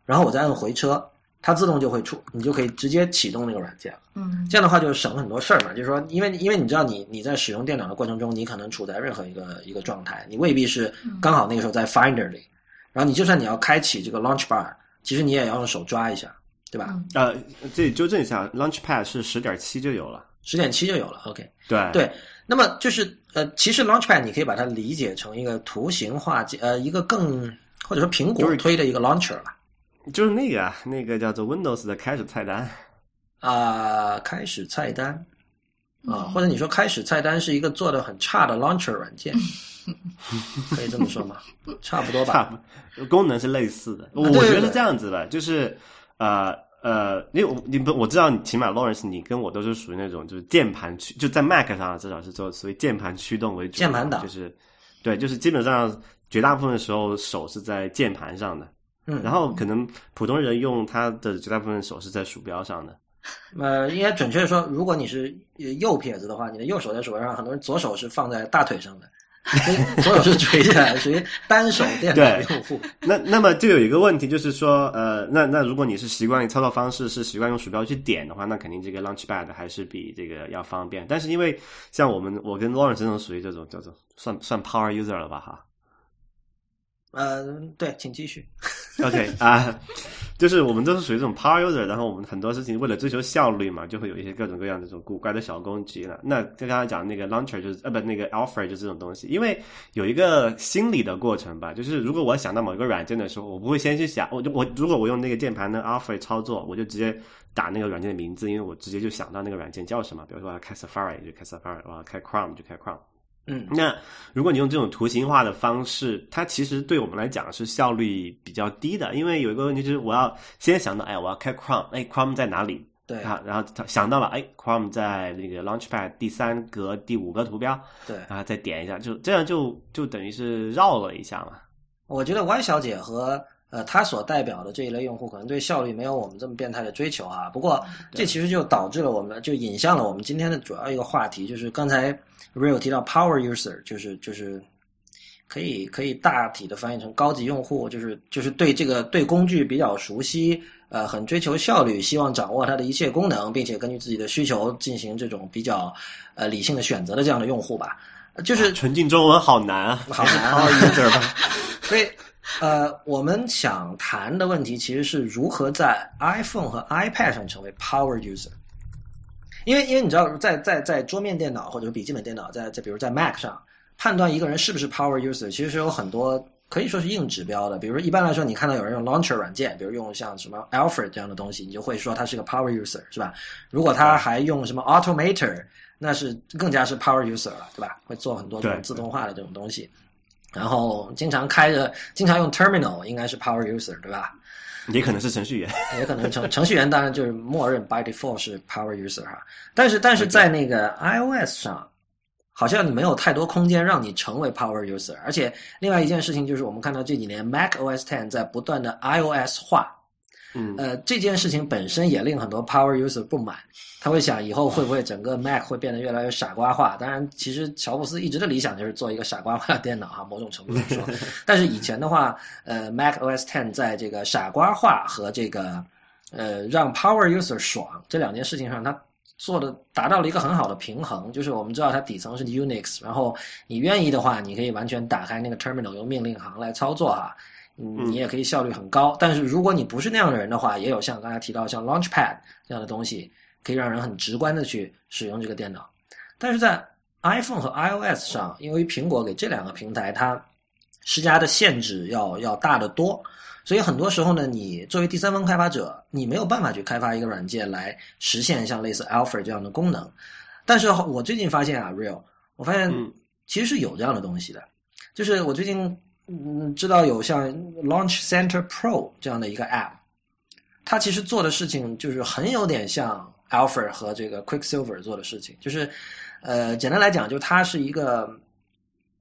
然后我再按回车，它自动就会出，你就可以直接启动那个软件了。嗯，这样的话就省很多事儿嘛。就是说，因为因为你知道，你你在使用电脑的过程中，你可能处在任何一个一个状态，你未必是刚好那个时候在 Finder 里，然后你就算你要开启这个 Launch Bar，其实你也要用手抓一下，对吧？呃，这里纠正一下，Launchpad 是十点七就有了，十点七就有了。OK，对对。那么就是呃，其实 Launchpad 你可以把它理解成一个图形化，呃，一个更或者说苹果推的一个 Launcher 了，就是那个啊，那个叫做 Windows 的开始菜单啊，开始菜单啊，或者你说开始菜单是一个做的很差的 Launcher 软件，可以这么说吗？差不多吧，功能是类似的，我觉得是这样子的，就是呃。呃，因为我你不我知道，你起码 Lawrence，你跟我都是属于那种就是键盘驱，就在 Mac 上至少是做所谓键盘驱动为主，键盘党。就是，对，就是基本上绝大部分的时候手是在键盘上的，嗯，然后可能普通人用他的绝大部分手是在鼠标上的，呃，应该准确的说，如果你是右撇子的话，你的右手在鼠标上，很多人左手是放在大腿上的。左手是垂下来，属于单手 电脑用户。那那么就有一个问题，就是说，呃，那那如果你是习惯于操作方式是习惯用鼠标去点的话，那肯定这个 Launchpad 还是比这个要方便。但是因为像我们，我跟 Lawrence 这种属于这种叫做算算 Power User 了吧？哈。呃，对，请继续。OK 啊，就是我们都是属于这种 power user，然后我们很多事情为了追求效率嘛，就会有一些各种各样的这种古怪的小工具了。那跟刚才讲那个 launcher 就是呃不那个 offer 就这种东西，因为有一个心理的过程吧，就是如果我想到某一个软件的时候，我不会先去想，我就我如果我用那个键盘的 offer 操作，我就直接打那个软件的名字，因为我直接就想到那个软件叫什么，比如说我要开 Safari 就开 Safari，我要开 Chrome 就开 Chrome。嗯那如果你用这种图形化的方式，它其实对我们来讲是效率比较低的，因为有一个问题就是我要先想到，哎，我要开 Chrome，哎，Chrome 在哪里？对啊，然后他想到了，哎，Chrome 在那个 Launchpad 第三格第五个图标，对，然后再点一下，就这样就就等于是绕了一下嘛。我觉得 Y 小姐和呃它所代表的这一类用户可能对效率没有我们这么变态的追求啊。不过这其实就导致了我们就引向了我们今天的主要一个话题，就是刚才 Real 提到 Power User，就是就是可以可以大体的翻译成高级用户，就是就是对这个对工具比较熟悉，呃，很追求效率，希望掌握它的一切功能，并且根据自己的需求进行这种比较呃理性的选择的这样的用户吧。就是纯净中文好难啊，好难啊 Power user 吧。所以，呃，我们想谈的问题其实是如何在 iPhone 和 iPad 上成为 Power User。因为，因为你知道，在在在桌面电脑或者笔记本电脑，在在比如在 Mac 上判断一个人是不是 Power User，其实是有很多可以说是硬指标的。比如说，一般来说，你看到有人用 Launcher 软件，比如用像什么 Alfred 这样的东西，你就会说他是个 Power User，是吧？如果他还用什么 Automator，那是更加是 Power User 了，对吧？会做很多这种自动化的这种东西。然后经常开着，经常用 Terminal，应该是 Power User，对吧？也可能是程序员。也可能程 程序员当然就是默认 by default 是 power user 哈，但是但是在那个 iOS 上，好像你没有太多空间让你成为 power user，而且另外一件事情就是我们看到这几年 Mac OS Ten 在不断的 iOS 化，嗯，呃，这件事情本身也令很多 power user 不满，他会想以后会不会整个 Mac 会变得越来越傻瓜化？当然，其实乔布斯一直的理想就是做一个傻瓜化的电脑哈，某种程度上说。但是以前的话，呃，Mac OS Ten 在这个傻瓜化和这个呃让 power user 爽这两件事情上，它做的达到了一个很好的平衡。就是我们知道它底层是 Unix，然后你愿意的话，你可以完全打开那个 terminal 用命令行来操作哈。嗯，你也可以效率很高，但是如果你不是那样的人的话，也有像刚才提到像 Launchpad 这样的东西，可以让人很直观的去使用这个电脑。但是在 iPhone 和 iOS 上，因为苹果给这两个平台它施加的限制要要大得多，所以很多时候呢，你作为第三方开发者，你没有办法去开发一个软件来实现像类似 Alfred 这样的功能。但是我最近发现啊，Real，我发现嗯其实是有这样的东西的，就是我最近嗯知道有像 Launch Center Pro 这样的一个 App，它其实做的事情就是很有点像 Alpha 和这个 Quicksilver 做的事情，就是呃简单来讲，就它是一个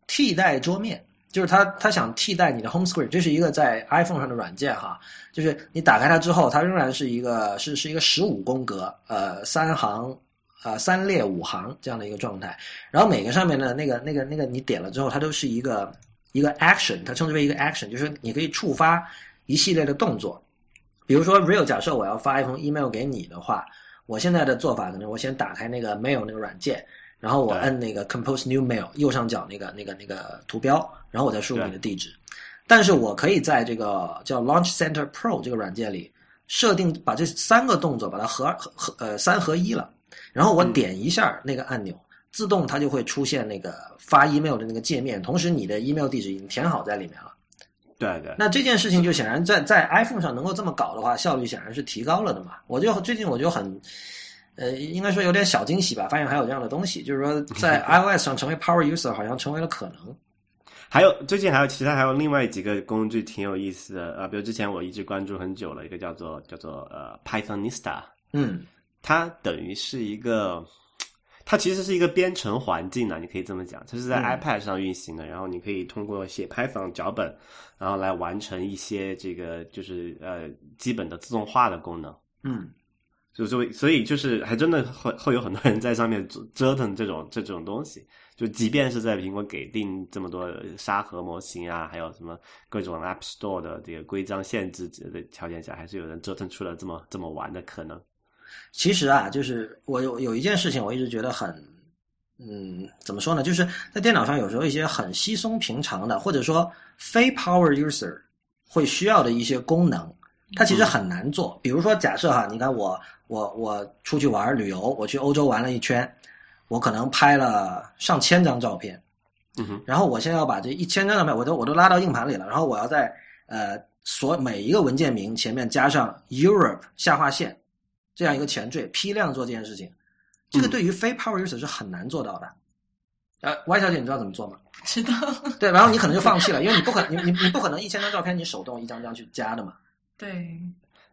替代桌面。就是它，它想替代你的 home screen，这是一个在 iPhone 上的软件哈。就是你打开它之后，它仍然是一个是是一个十五宫格，呃，三行，呃，三列五行这样的一个状态。然后每个上面的那个那个那个你点了之后，它都是一个一个 action，它称之为一个 action，就是你可以触发一系列的动作。比如说，real 假设我要发一封 email 给你的话，我现在的做法可能我先打开那个 mail 那个软件。然后我对摁那个 compose new mail 右上角那个那个那个图标，然后我再输入你的地址。但是我可以在这个叫 Launch Center Pro 这个软件里设定，把这三个动作把它合合合呃三合一了。然后我点一下那个按钮，自动它就会出现那个发 email 的那个界面，同时你的 email 地址已经填好在里面了。对对，那这件事情就显然在在 iPhone 上能够这么搞的话，效率显然是提高了的嘛。我就最近我就很。呃，应该说有点小惊喜吧，发现还有这样的东西，就是说在 iOS 上成为 Power User 好像成为了可能。还有最近还有其他还有另外几个工具挺有意思的啊、呃，比如之前我一直关注很久了一个叫做叫做呃 Pythonista，嗯，它等于是一个，它其实是一个编程环境呢，你可以这么讲，它是在嗯 iPad 上运行的，然后你可以通过写 Python 脚本，然后来完成一些这个就是呃基本的自动化的功能。嗯，就所以所以就是还真的会会有很多人在上面折腾这种这种东西，就即便是在苹果给定这么多沙盒模型啊，还有什么各种 App Store 的这个规章限制的条件下，还是有人折腾出了这么这么玩的可能。其实啊，就是我有有一件事情，我一直觉得很嗯，怎么说呢？就是在电脑上有时候一些很稀松平常的，或者说非 power user 会需要的一些功能，它其实很难做。比如说，假设哈，你看我我我出去玩旅游，我去欧洲玩了一圈，我可能拍了上千张照片，嗯哼，然后我现在要把这一千张照片我都我都拉到硬盘里了，然后我要在呃所每一个文件名前面加上 Europe 下划线这样一个前缀，批量做这件事情，这个对于非 power user 是很难做到的。呃，Y 小姐，你知道怎么做吗？知道，对，然后你可能就放弃了，因为你不可你你你不可能一千张照片你手动一张张去加的嘛。对，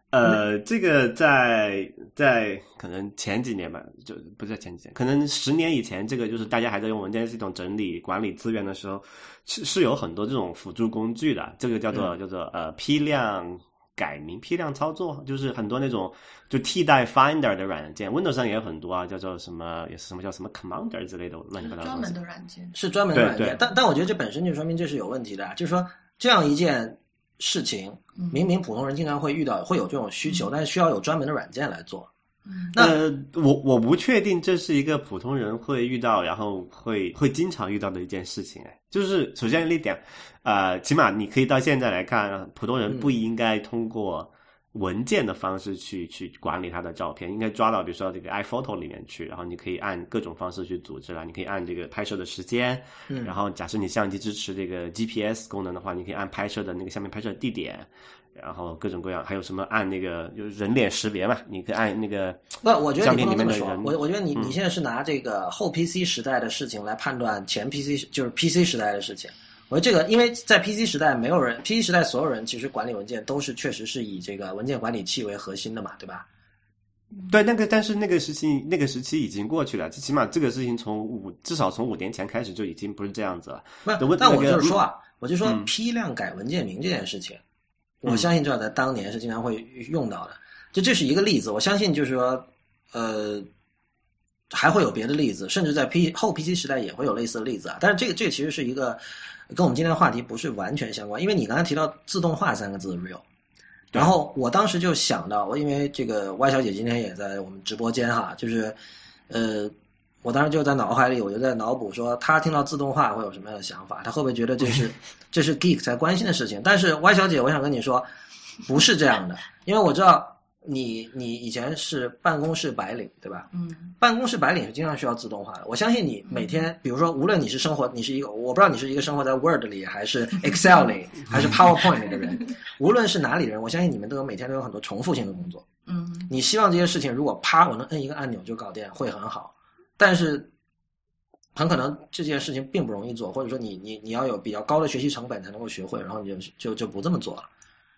呃，这个在在可能前几年吧，就不是前几年，可能十年以前，这个就是大家还在用文件系统整理管理资源的时候，是是有很多这种辅助工具的，这个叫做、叫做呃批量改名、批量操作，就是很多那种就替代 Finder 的软件，Windows 上也有很多啊，叫做什么也是什么叫什么 Commander 之类的乱七八糟专门的。软件。是专门的软对对，件但但我觉得这本身就说明这是有问题的啊，就是说这样一件事情，嗯明明普通人经常会遇到，会有这种需求，但是需要有专门的软件来做。嗯，那呃，我我不确定这是一个普通人会遇到，然后会会经常遇到的一件事情。哎，就是首先一点，呃，起码你可以到现在来看，普通人不应该通过文件的方式去去管理他的照片，应该抓到比如说这个 iPhoto 里面去，然后你可以按各种方式去组织了。你可以按这个拍摄的时间，嗯然后假设你相机支持这个 GPS 功能的话，你可以按拍摄的那个下面拍摄地点。然后各种各样，还有什么按那个就是人脸识别嘛？你可以按那个不，我觉得相你不能这么说。我我觉得你嗯你现在是拿这个后 PC 时代的事情来判断前 PC 就是 PC 时代的事情。我觉得这个，因为在 PC 时代，没有人 PC 时代所有人其实管理文件都是确实是以这个文件管理器为核心的嘛，对吧？对，那个但是那个时期那个时期已经过去了，最起码这个事情从五至少从五年前开始就已经不是这样子了。那我，但我就是说啊，我就说嗯批量改文件名这件事情，我嗯相信至少在当年是经常会用到的。就这是一个例子，我相信就是说，呃，还会有别的例子，甚至在 P 后 PC 时代也会有类似的例子啊。但是这个这个其实是一个跟我们今天的话题不是完全相关，因为你刚才提到自动化三个字 real。然后我当时就想到，我因为这个 Y 小姐今天也在我们直播间哈，就是，呃，我当时就在脑海里，我就在脑补说，她听到自动化会有什么样的想法？她会不会觉得这是 这是 geek 才关心的事情？但是 Y 小姐，我想跟你说，不是这样的，因为我知道你你以前是办公室白领，对吧？嗯办公室白领是经常需要自动化的。我相信你每天，比如说，无论你是生活，你是一个，我不知道你是一个生活在 Word 里，还是 Excel 里，还是 PowerPoint 里的人，无论是哪里人，我相信你们都有每天都有很多重复性的工作。嗯你希望这些事情如果啪我能摁一个按钮就搞定，会很好，但是很可能这件事情并不容易做，或者说你你你要有比较高的学习成本才能够学会，然后你就就就不这么做了。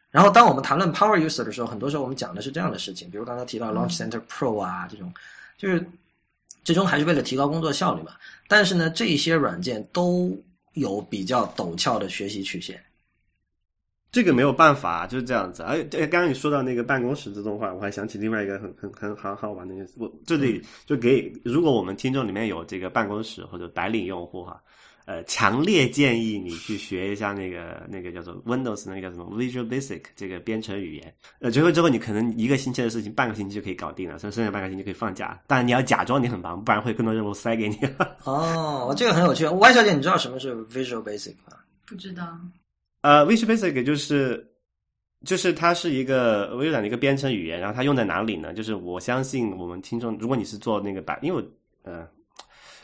然后当我们谈论 Power User 的时候，很多时候我们讲的是这样的事情，比如刚才提到 Launch Center Pro 啊这种，就是最终还是为了提高工作效率嘛。但是呢，这一些软件都有比较陡峭的学习曲线。这个没有办法，就是这样子。而且刚刚你说到那个办公室自动化，我还想起另外一个很很很很好玩的。我这里就给，如果我们听众里面有这个办公室或者白领用户哈，呃，强烈建议你去学一下那个那个叫做 Windows 那个叫什么 Visual Basic 这个编程语言。呃，学会之后你可能一个星期的事情，半个星期就可以搞定了，剩剩下半个星期就可以放假。但你要假装你很忙，不然会更多任务塞给你。哦，这个很有趣。Y 小姐，你知道什么是 Visual Basic 吗？不知道。呃，Visual Basic 就是就是它是一个微软的一个编程语言，然后它用在哪里呢？就是我相信我们听众，如果你是做那个版，因为我呃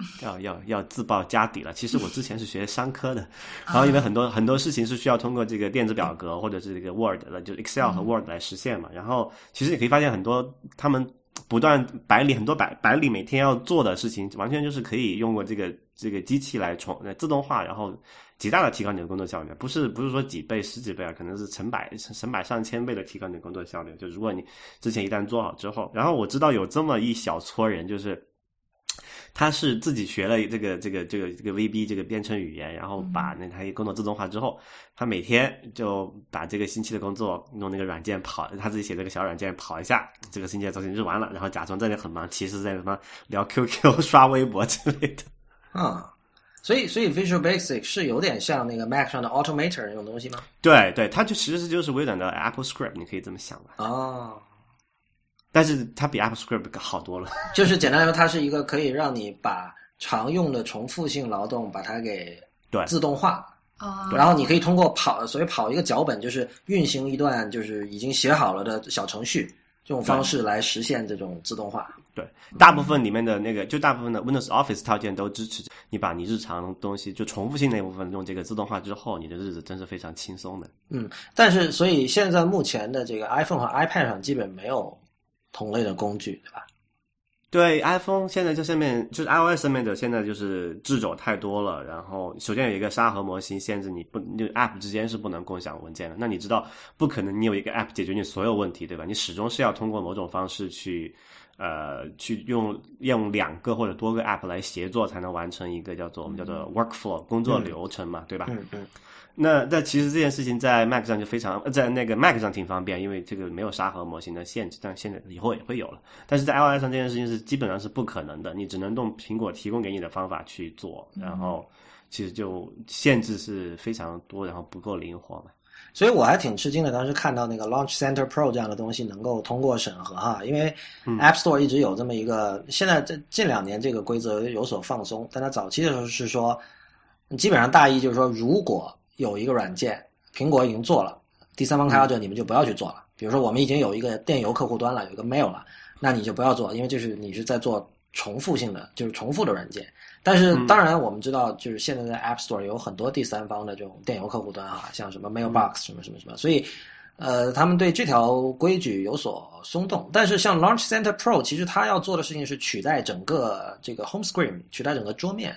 要要要自报家底了。其实我之前是学商科的，然后因为很多很多事情是需要通过这个电子表格或者是这个 Word 的，就 Excel 和 Word 来实现嘛。然后其实你可以发现很多他们不断白领很多白白领每天要做的事情，完全就是可以用过这个这个机器来重呃自动化，然后极大的提高你的工作效率。不是不是说几倍十几倍啊，可能是成百成百上千倍的提高你的工作效率。就如果你之前一旦做好之后，然后我知道有这么一小撮人，就是。他是自己学了这个这个这个这个 VB 这个编程语言，然后把那他一工作自动化之后，他每天就把这个星期的工作用那个软件跑，他自己写这个小软件跑一下，这个星期的周星日完了，然后假装在那很忙，其实在什么聊 QQ、刷微博之类的。啊、所以所以 Visual Basic 是有点像那个 Mac 上的 Automator 那种东西吗？对对，它就其实就是微软的 Apple Script，你可以这么想吧。哦，但是它比 Apple Script 好多了。就是简单来说，它是一个可以让你把常用的重复性劳动把它给对自动化，啊，然后你可以通过跑，所谓跑一个脚本，就是运行一段就是已经写好了的小程序，这种方式来实现这种自动化。对，大部分里面的那个，就大部分的 Windows Office 套件都支持你把你日常东西就重复性那部分用这个自动化之后，你的日子真是非常轻松的。嗯，但是所以现在目前的这个 iPhone 和 iPad 上基本没有同类的工具，对吧？对，iPhone 现在这上面就是 iOS 上面的，现在就是制肘太多了。然后首先有一个沙盒模型限制你不，就 App 之间是不能共享文件的。那你知道不可能你有一个 App 解决你所有问题，对吧？你始终是要通过某种方式去，呃，去用用两个或者多个 App 来协作，才能完成一个叫做我们叫做 workflow 工作流程嘛，对吧？嗯嗯。那那其实这件事情在 Mac 上就非常，在那个 Mac 上挺方便，因为这个没有沙盒模型的限制，但现在以后也会有了。但是在 iOS 上这件事情是基本上是不可能的，你只能用苹果提供给你的方法去做，然后其实就限制是非常多，然后不够灵活嘛。所以我还挺吃惊的，当时看到那个 Launch Center Pro 这样的东西能够通过审核哈，因为 App Store 一直有这么一个，现在这近两年这个规则有所放松，但它早期的时候是说，基本上大意就是说，如果有一个软件，苹果已经做了，第三方开发者你们就不要去做了。比如说，我们已经有一个电邮客户端了，有一个 Mail 了，那你就不要做，因为这是你是在做重复性的，就是重复的软件。但是当然，我们知道，就是现在在 App Store 有很多第三方的这种电邮客户端啊，像什么 Mailbox 什么什么什么，所以呃，他们对这条规矩有所松动。但是像 Launch Center Pro，其实它要做的事情是取代整个这个 Home Screen，取代整个桌面。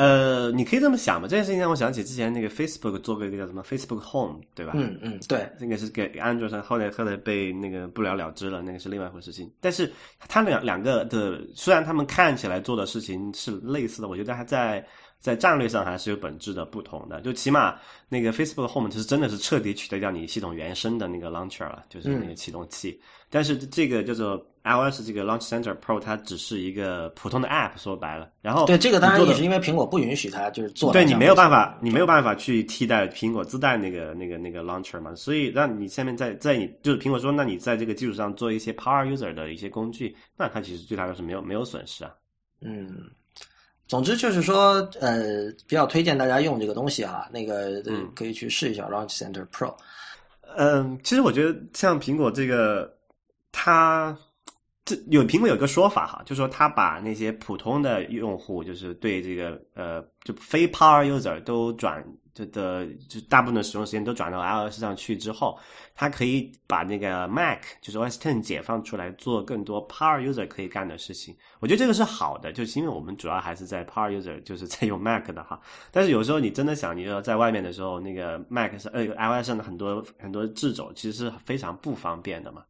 呃，你可以这么想嘛？这件事情让我想起之前那个 Facebook 做过一个叫什么 Facebook Home，对吧？嗯嗯，对，那个是给安卓上，后来后来被那个不了了之了，那个是另外一回事情。但是它两两个的，虽然他们看起来做的事情是类似的，我觉得还在在战略上还是有本质的不同的。就起码那个 Facebook Home 其实真的是彻底取代掉你系统原生的那个 Launcher 了，就是那个启动器。但是这个叫做 iOS 这个 Launch Center Pro，它只是一个普通的 App，说白了。然后对这个当然也是因为苹果不允许它就是做。对你没有办法，你没有办法去替代苹果自带那个那个那个 Launcher 嘛。所以让你下面在在你就是苹果说，那你在这个基础上做一些 Power User 的一些工具，那它其实对它来说没有没有损失啊。嗯，总之就是说，呃，比较推荐大家用这个东西啊，那个可以去试一下 Launch Center Pro。嗯，其实我觉得像苹果这个。它这有苹果有个说法哈，就说他把那些普通的用户，就是对这个呃，就非 Power User 都转这的，就大部分的使用时间都转到 iOS 上去之后，他可以把那个 Mac 就是 OS Ten 解放出来，做更多 Power User 可以干的事情。我觉得这个是好的，就是因为我们主要还是在 Power User，就是在用 Mac 的哈。但是有时候你真的想，你要在外面的时候，那个 Mac 是呃 iOS 上的很多很多掣肘，其实是非常不方便的嘛。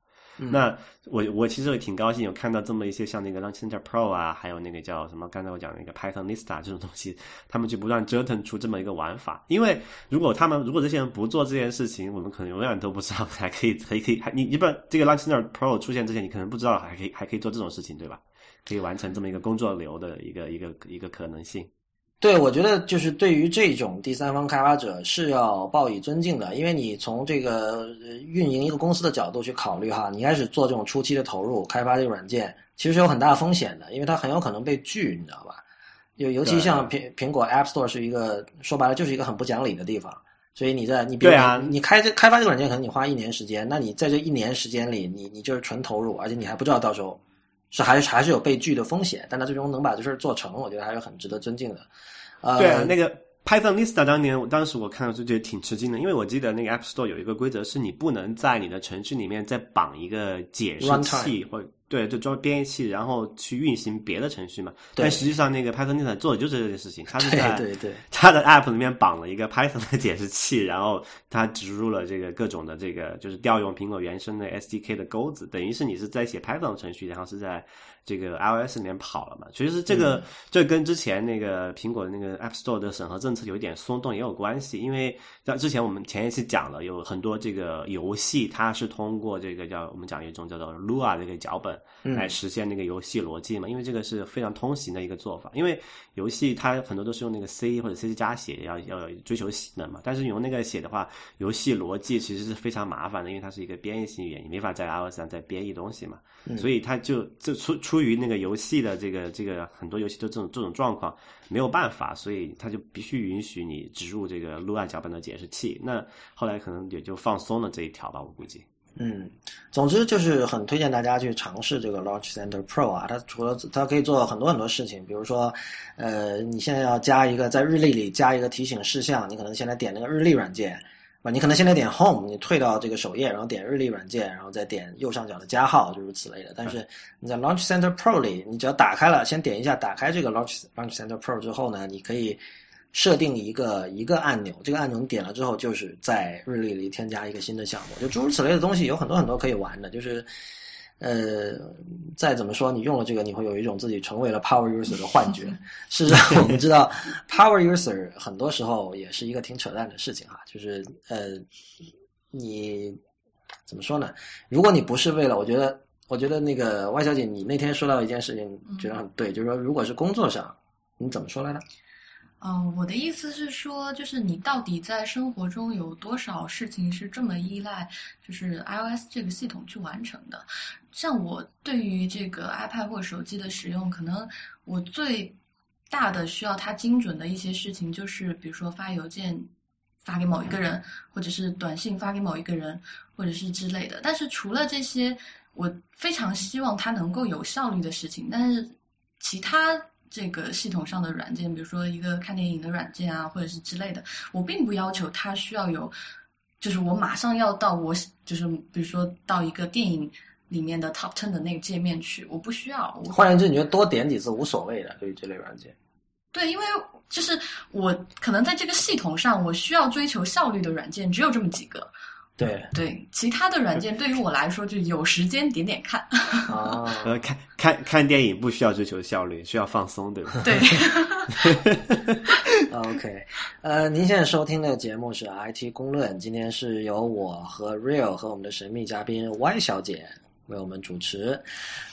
那我我其实也挺高兴有看到这么一些像那个 Launch Center Pro 啊，还有那个叫什么刚才我讲那个 Python Lista 这种东西，他们就不断折腾出这么一个玩法。因为如果他们如果这些人不做这件事情，我们可能永远都不知道还可以还可以还你你不这个 Launch Center Pro 出现之前，你可能不知道还可以还可以做这种事情，对吧？可以完成这么一个工作流的一个一个一个可能性。对，我觉得就是对于这种第三方开发者是要报以尊敬的，因为你从这个运营一个公司的角度去考虑哈，你开始做这种初期的投入，开发这个软件，其实是有很大风险的，因为它很有可能被拒，你知道吧？尤尤其像苹苹果 App Store 是一个说白了就是一个很不讲理的地方，所以你在你比如你开这开发这个软件，可能你花一年时间，那你在这一年时间里，你你就是纯投入，而且你还不知道到时候。是还是还是有被拒的风险，但他最终能把这事儿做成，我觉得还是很值得尊敬的。呃，对啊，那个 Python Lista 当年，当时我看到就觉得挺吃惊的，因为我记得那个 App Store 有一个规则，是你不能在你的程序里面再绑一个解释器或。对，就装编译器，然后去运行别的程序嘛。但实际上，那个 Python 内做的就是这件事情。它是在对对 它的 App 里面绑了一个 Python 的解释器，然后它植入了这个各种的这个，就是调用苹果原生的 SDK 的钩子，等于是你是在写 Python 程序，然后是在这个 iOS 里面跑了嘛。其实这个这跟之前那个苹果的那个 App Store 的审核政策有一点松动也有关系，因为在之前我们前一期讲了，有很多这个游戏它是通过这个叫我们讲一种叫做 Lua 这个脚本。的来实现那个游戏逻辑嘛，因为这个是非常通行的一个做法。因为游戏它很多都是用那个 C 或者 C 加写，要要追求性能嘛。但是用那个写的话，游戏逻辑其实是非常麻烦的，因为它是一个编译性语言，你没法在 iOS 上再编译东西嘛。所以它就就出出于那个游戏的这个这个很多游戏都这种这种状况没有办法，所以它就必须允许你植入这个 Lua 脚本的解释器。那后来可能也就放松了这一条吧，我估计。嗯，总之就是很推荐大家去尝试这个 Launch Center Pro 啊，它除了它可以做很多很多事情，比如说，呃，你现在要加一个在日历里加一个提醒事项，你可能现在点那个日历软件，啊，你可能现在点 Home，你退到这个首页，然后点日历软件，然后再点右上角的加号，就是此类的。但是你在 Launch Center Pro 里，你只要打开了，先点一下打开这个 Launch Launch Center Pro 之后呢，你可以。设定一个一个按钮，这个按钮你点了之后，就是在日历里添加一个新的项目，就诸如此类的东西有很多很多可以玩的。就是，呃，再怎么说，你用了这个，你会有一种自己成为了 Power User 的幻觉。事实上，我们知道 Power User 很多时候也是一个挺扯淡的事情哈。就是呃，你怎么说呢？如果你不是为了，我觉得，我觉得那个 Y 小姐，你那天说到一件事情，觉得很对，就是说，如果是工作上，你怎么说来着？嗯，我的意思是说，就是你到底在生活中有多少事情是这么依赖，就是 iOS 这个系统去完成的？像我对于这个 iPad 或手机的使用，可能我最大的需要它精准的一些事情，就是比如说发邮件发给某一个人，或者是短信发给某一个人，或者是之类的。但是除了这些，我非常希望它能够有效率的事情，但是其他。这个系统上的软件，比如说一个看电影的软件啊，或者是之类的，我并不要求它需要有，就是我马上要到我就是比如说到一个电影里面的 Top Ten 的那个界面去，我不需要。换言之，你觉得多点几次无所谓的，对于这类软件？对，因为就是我可能在这个系统上，我需要追求效率的软件只有这么几个。对对，其他的软件对于我来说就有时间点点看。哦，呃，看看看电影不需要追求效率，需要放松，对吧？对。OK，呃，您现在收听的节目是 IT 公论，今天是由我和 Real 和我们的神秘嘉宾 Y 小姐为我们主持。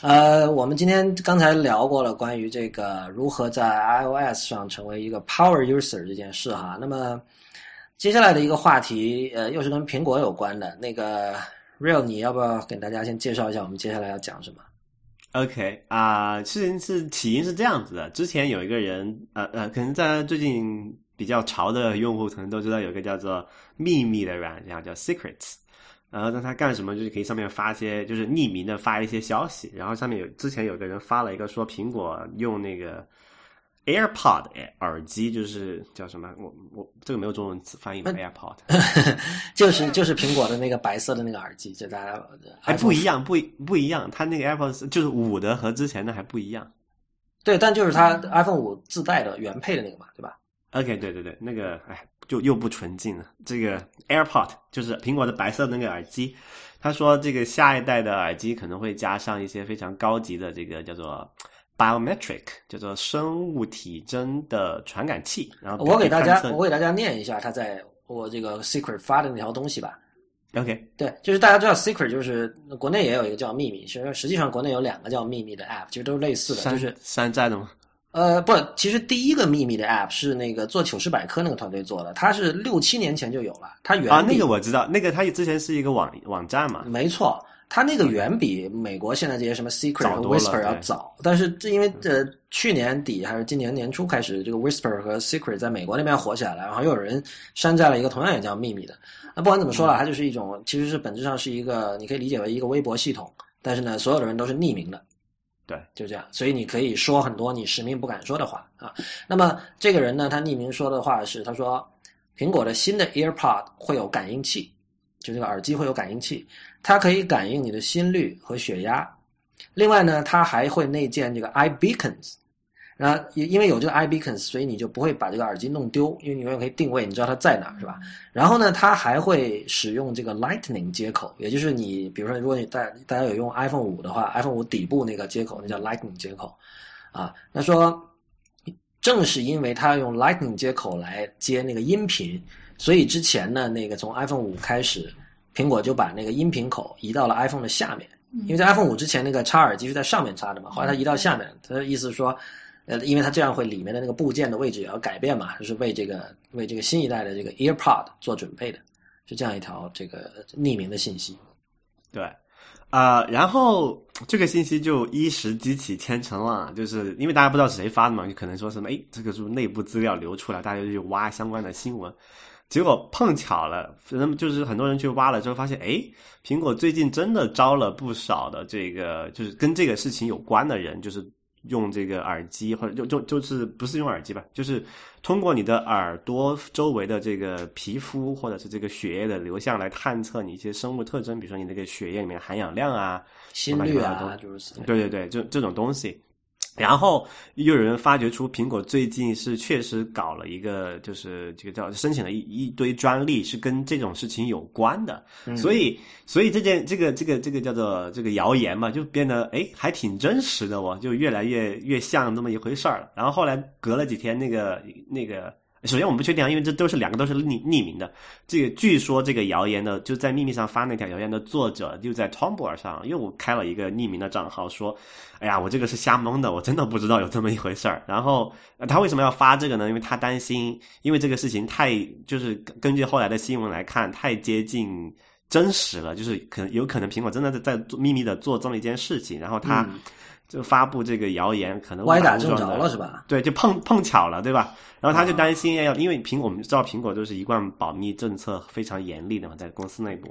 呃，我们今天刚才聊过了关于这个如何在 iOS 上成为一个 Power User 这件事哈，那么。接下来的一个话题，呃，又是跟苹果有关的。那个 Real，你要不要给大家先介绍一下我们接下来要讲什么？OK 啊，事情是起因是这样子的。之前有一个人，呃呃，可能在最近比较潮的用户可能都知道，有一个叫做秘密的软件叫 Secrets。然后，那他干什么？就是可以上面发一些，就是匿名的发一些消息。然后上面有之前有个人发了一个说苹果用那个。AirPod 耳机就是叫什么？我我这个没有中文词翻译的 AirPod，就是就是苹果的那个白色的那个耳机，就大家还不一样，不不一样。它那个 AirPod 就是五的和之前的还不一样。对，但就是它 iPhone 五自带的原配的那个嘛，对吧？OK，对对对，那个哎，就又不纯净了。这个 AirPod 就是苹果的白色那个耳机。他说这个下一代的耳机可能会加上一些非常高级的这个叫做。Biometric 叫做生物体征的传感器，然后我给大家我给大家念一下他在我这个 secret 发的那条东西吧。OK，对，就是大家知道 secret 就是国内也有一个叫秘密，其实实际上国内有两个叫秘密的 app，其实都是类似的，就是山寨的吗？呃，不，其实第一个秘密的 app 是那个做糗事百科那个团队做的，它是六七年前就有了，它原啊那个我知道，那个它之前是一个网网站嘛，没错。它那个远比美国现在这些什么 Secret 和 Whisper 要早，但是这因为呃去年底还是今年年初开始，这个 Whisper 和 Secret 在美国那边火起来了，然后又有人山寨了一个同样也叫秘密的。那不管怎么说了，它就是一种其实是本质上是一个你可以理解为一个微博系统，但是呢所有的人都是匿名的，对，就这样，所以你可以说很多你实名不敢说的话啊。那么这个人呢，他匿名说的话是他说苹果的新的 AirPod 会有感应器。就这个耳机会有感应器，它可以感应你的心率和血压。另外呢，它还会内建这个 iBeacons。那因因为有这个 iBeacons，所以你就不会把这个耳机弄丢，因为你永远可以定位，你知道它在哪，是吧？然后呢，它还会使用这个 Lightning 接口，也就是你比如说，如果你大大家有用 iPhone 五的话，iPhone 五底部那个接口那叫 Lightning 接口啊。那说正是因为它用 Lightning 接口来接那个音频。所以之前呢，那个从 iPhone 五开始，苹果就把那个音频口移到了 iPhone 的下面，因为在 iPhone 五之前那个插耳机是在上面插的嘛，后来它移到下面，它的意思是说，呃，因为它这样会里面的那个部件的位置也要改变嘛，就是为这个为这个新一代的这个 EarPod 做准备的，是这样一条这个匿名的信息。对。啊，然后这个信息就一时激起千层浪，就是因为大家不知道是谁发的嘛，就可能说什么，哎，这个是内部资料流出来，大家就去挖相关的新闻，结果碰巧了，那么就是很多人去挖了之后，发现，哎，苹果最近真的招了不少的这个，就是跟这个事情有关的人，就是。用这个耳机，或者就就就是不是用耳机吧，就是通过你的耳朵周围的这个皮肤或者是这个血液的流向来探测你一些生物特征，比如说你那个血液里面含氧量啊、心率啊，就是对对对，就这种东西。然后又有人发掘出苹果最近是确实搞了一个，就是这个叫申请了一一堆专利，是跟这种事情有关的。所以，所以这件这个这个这个叫做这个谣言嘛，就变得哎还挺真实的哦，就越来越越像那么一回事儿了。然后后来隔了几天，那个那个。首先我们不确定啊，因为这都是两个都是匿匿名的。这个据说这个谣言的就在秘密上发那条谣言的作者就在 Tumblr 上又开了一个匿名的账号，说：“哎呀，我这个是瞎蒙的，我真的不知道有这么一回事儿。”然后他为什么要发这个呢？因为他担心，因为这个事情太就是根据后来的新闻来看太接近真实了，就是可能有可能苹果真的在做秘密的做这么一件事情，然后他。就发布这个谣言，可能歪打正着了是吧？对，就碰碰巧了，对吧？然后他就担心要，因为苹果我们知道苹果都是一贯保密政策非常严厉的嘛，在公司内部，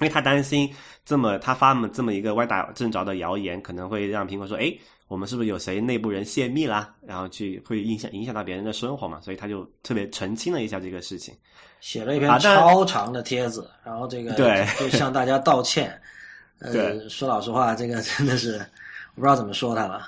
因为他担心这么他发么这么一个歪打正着的谣言，可能会让苹果说，哎，我们是不是有谁内部人泄密啦？然后去会影响影响到别人的生活嘛？所以他就特别澄清了一下这个事情，写了一篇超长的帖子，然后这个对就向大家道歉。呃，说老实话，这个真的是。不知道怎么说他了，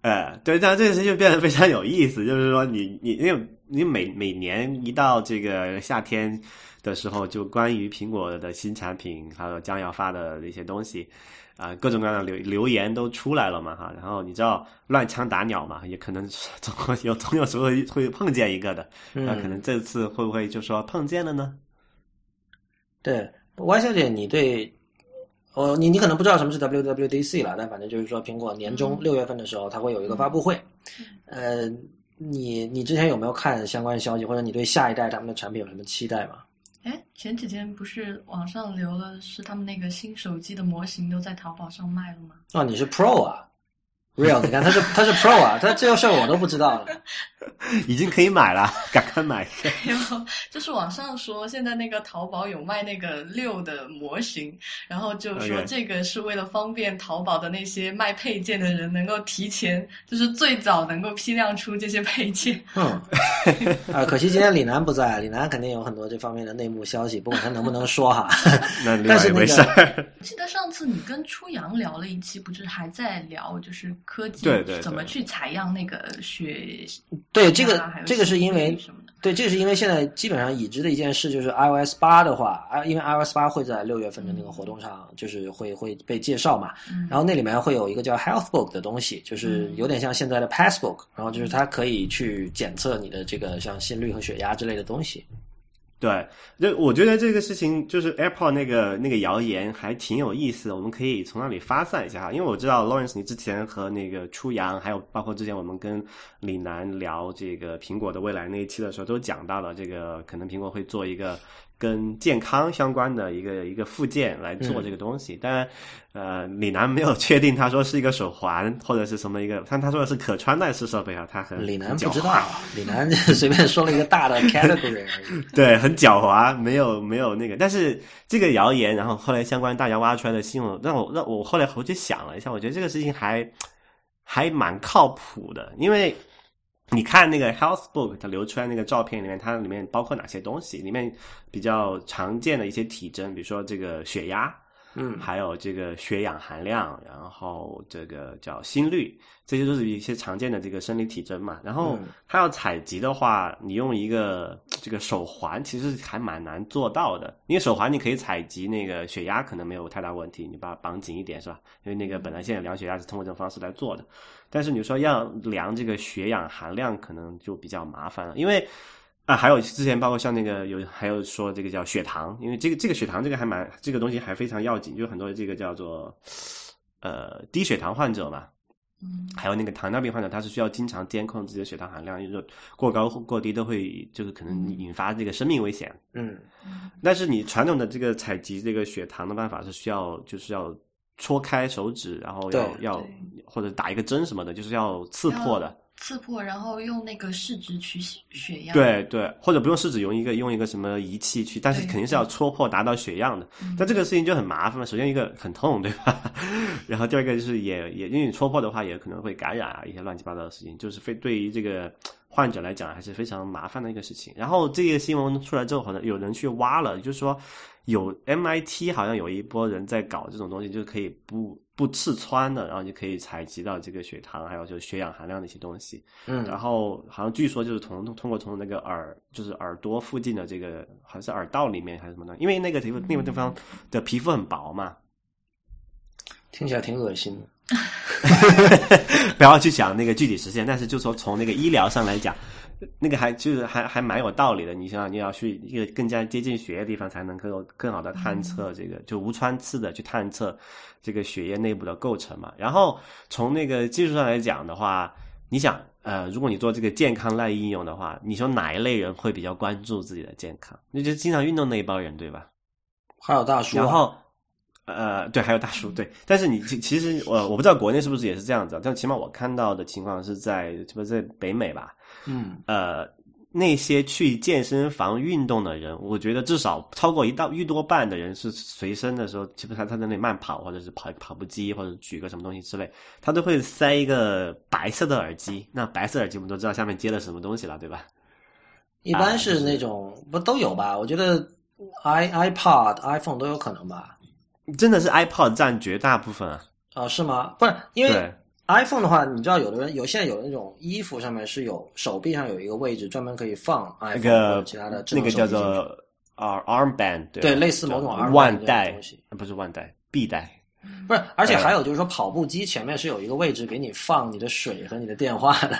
哎，对，但这个事情就变得非常有意思，就是说，你你因为你每每年一到这个夏天的时候，就关于苹果的新产品还有将要发的一些东西，啊，各种各样的留留言都出来了嘛，哈，然后你知道乱枪打鸟嘛，也可能总有总有时候会碰见一个的，那可能这次会不会就说碰见了呢？对，Y 小姐，你对？哦，你你可能不知道什么是 WWDC 了，但反正就是说，苹果年终六月份的时候，它会有一个发布会。呃，你你之前有没有看相关消息，或者你对下一代他们的产品有什么期待吗？哎，前几天不是网上流了，是他们那个新手机的模型都在淘宝上卖了吗？哦，你是 Pro 啊？Real，你看他是他是 Pro 啊，他这个事儿我都不知道了，已经可以买了，赶快买。然 后就是网上说，现在那个淘宝有卖那个六的模型，然后就说这个是为了方便淘宝的那些卖配件的人能够提前，就是最早能够批量出这些配件。嗯，啊，可惜今天李楠不在，李楠肯定有很多这方面的内幕消息，不管他能不能说哈。那但是没事。记得上次你跟初阳聊了一期，不是还在聊，就是。科技对怎么去采样那个血？对，这个这个是因为对，这个是因为现在基本上已知的一件事就是 iOS 八的话，啊，因为 iOS 八会在六月份的那个活动上，就是会会被介绍嘛。然后那里面会有一个叫 Health Book 的东西，就是有点像现在的 Passbook，然后就是它可以去检测你的这个像心率和血压之类的东西。对，就我觉得这个事情就是 AirPod 那个那个谣言还挺有意思的，我们可以从那里发散一下哈。因为我知道 Lawrence 你之前和那个初阳，还有包括之前我们跟李楠聊这个苹果的未来那一期的时候，都讲到了这个可能苹果会做一个。跟健康相关的一个一个附件来做这个东西，当然，呃，李楠没有确定，他说是一个手环或者是什么一个，但他说的是可穿戴式设备啊，他很李楠不知道，李楠随便说了一个大的 category，对，很狡猾，没有没有那个，但是这个谣言，然后后来相关大家挖出来的新闻，让我让我后来回去想了一下，我觉得这个事情还还蛮靠谱的，因为。你看那个 Health Book，它流出来那个照片里面，它里面包括哪些东西？里面比较常见的一些体征，比如说这个血压，嗯，还有这个血氧含量，然后这个叫心率，这些都是一些常见的这个生理体征嘛。然后它要采集的话，你用一个这个手环，其实还蛮难做到的。因为手环你可以采集那个血压，可能没有太大问题，你把它绑紧一点是吧？因为那个本来现在量血压是通过这种方式来做的。但是你说要量这个血氧含量，可能就比较麻烦了，因为啊，还有之前包括像那个有还有说这个叫血糖，因为这个这个血糖这个还蛮这个东西还非常要紧，就很多这个叫做呃低血糖患者嘛，嗯。还有那个糖尿病患者，他是需要经常监控自己的血糖含量，就是过高或过低都会就是可能引发这个生命危险。嗯。但是你传统的这个采集这个血糖的办法是需要就是要戳开手指，然后要要或者打一个针什么的，就是要刺破的。刺破，然后用那个试纸取血样。对对，或者不用试纸，用一个用一个什么仪器去，但是肯定是要戳破达到血样的。嗯但这个事情就很麻烦了。首先一个很痛，对吧？然后第二个就是也也因为你戳破的话，也可能会感染啊，一些乱七八糟的事情，就是非对于这个患者来讲还是非常麻烦的一个事情。然后这个新闻出来之后，好像有人去挖了，就是说有 MIT 好像有一波人在搞这种东西，就是可以不不刺穿的，然后就可以采集到这个血糖，还有就是血氧含量的一些东西。嗯，然后好像据说就是从通过从那个耳，就是耳朵附近的这个，好像是耳道里面还是什么的，因为那个地方那个地方的皮肤很薄嘛，听起来挺恶心的。不要去想那个具体实现，但是就说从那个医疗上来讲，那个还就是还还蛮有道理的。你想想，你要去一个更加接近血液的地方，才能够更好的探测这个，就无穿刺的去探测这个血液内部的构成嘛。然后从那个技术上来讲的话，你想，呃，如果你做这个健康类应用的话，你说哪一类人会比较关注自己的健康？那就经常运动那一帮人，对吧？还有大叔、啊，然后，呃，对，还有大叔，对。但是你其其实我我不知道国内是不是也是这样子啊，但起码我看到的情况是在这不在北美吧？嗯，呃，那些去健身房运动的人，我觉得至少超过一到一多半的人是随身的时候，基本上他在那里慢跑，或者是跑跑步机，或者举个什么东西之类，他都会塞一个白色的耳机。那白色耳机我们都知道下面接了什么东西了，对吧？一般是那种、不都有吧？我觉得 i iPod、iPhone 都有可能吧？真的是 iPod 占绝大部分啊。啊、是吗？不是，因为 iPhone 的话，你知道，有的人有现在有那种衣服上面是有手臂上有一个位置专门可以放那个者其他的那个叫做 arm armband，对对类似某种西，呃不是腕带，臂带。不是，而且呃还有就是说，跑步机前面是有一个位置给你放你的水和你的电话的。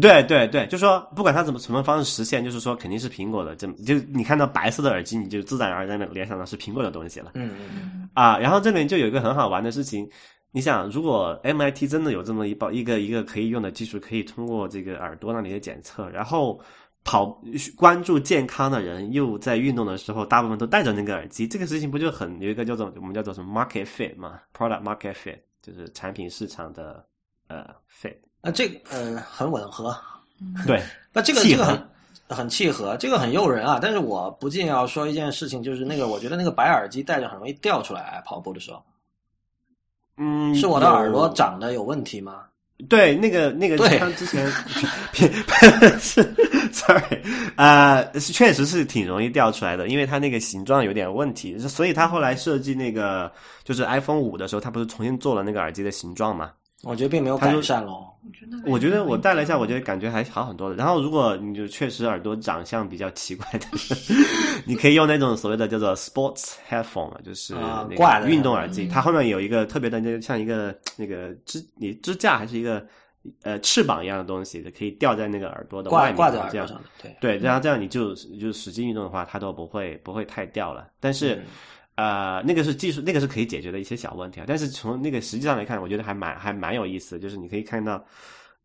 对对对，就说不管它怎么什么方式实现，就是说肯定是苹果的，这就你看到白色的耳机，你就自然而然的联想到是苹果的东西了嗯嗯嗯啊。然后这里就有一个很好玩的事情，你想，如果 MIT 真的有这么一包一个一个可以用的技术，可以通过这个耳朵那里的检测，然后跑关注健康的人又在运动的时候，大部分都戴着那个耳机，这个事情不就很有一个叫做我们叫做什么 market fit 嘛，product market fit 就是产品市场的呃 fit。那这个呃很吻合，对，那这个这个很很契合，这个很诱人啊。但是我不禁要说一件事情，就是那个我觉得那个白耳机戴着很容易掉出来，跑步的时候，嗯，是我的耳朵长得有问题吗？对，那个那个，对他之前 是，sorry，呃，是确实是挺容易掉出来的，因为它那个形状有点问题，所以他后来设计那个就是 iPhone 五的时候，他不是重新做了那个耳机的形状嘛？我觉得并没有改善喽。我觉得我觉得我戴了一下，我觉得感觉还好很多的。然后如果你就确实耳朵长相比较奇怪的人，你可以用那种所谓的叫做 sports headphone，就是啊那挂的个运动耳机，嗯它后面有一个特别的，那个像一个那个支你支架还是一个呃翅膀一样的东西，可以吊在那个耳朵的外面，挂挂在耳朵上的，对，对，然后这样你就就使劲运动的话，它都不会不会太掉了。但是、嗯呃，那个是技术，那个是可以解决的一些小问题啊。但是从那个实际上来看，我觉得还蛮还蛮有意思，就是你可以看到，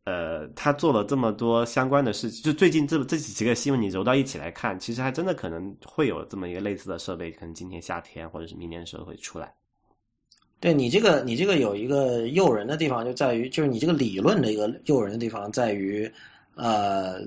呃，他做了这么多相关的事情，就最近这这几个新闻你揉到一起来看，其实还真的可能会有这么一个类似的设备，可能今年夏天或者是明年的时候会出来。对你这个你这个有一个诱人的地方，就在于就是你这个理论的一个诱人的地方在于，呃，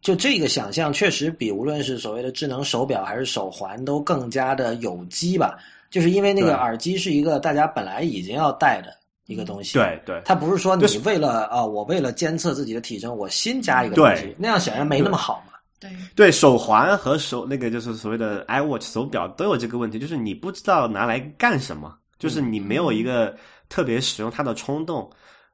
就这个想象确实比无论是所谓的智能手表还是手环都更加的有机吧。就是因为那个耳机是一个大家本来已经要戴的一个东西，，对对它不是说你为了啊、我为了监测自己的体征，我新加一个东西，那样显然没那么好嘛。对，对，手环和手那个就是所谓的 iWatch 手表都有这个问题，就是你不知道拿来干什么，就是你没有一个特别使用它的冲动。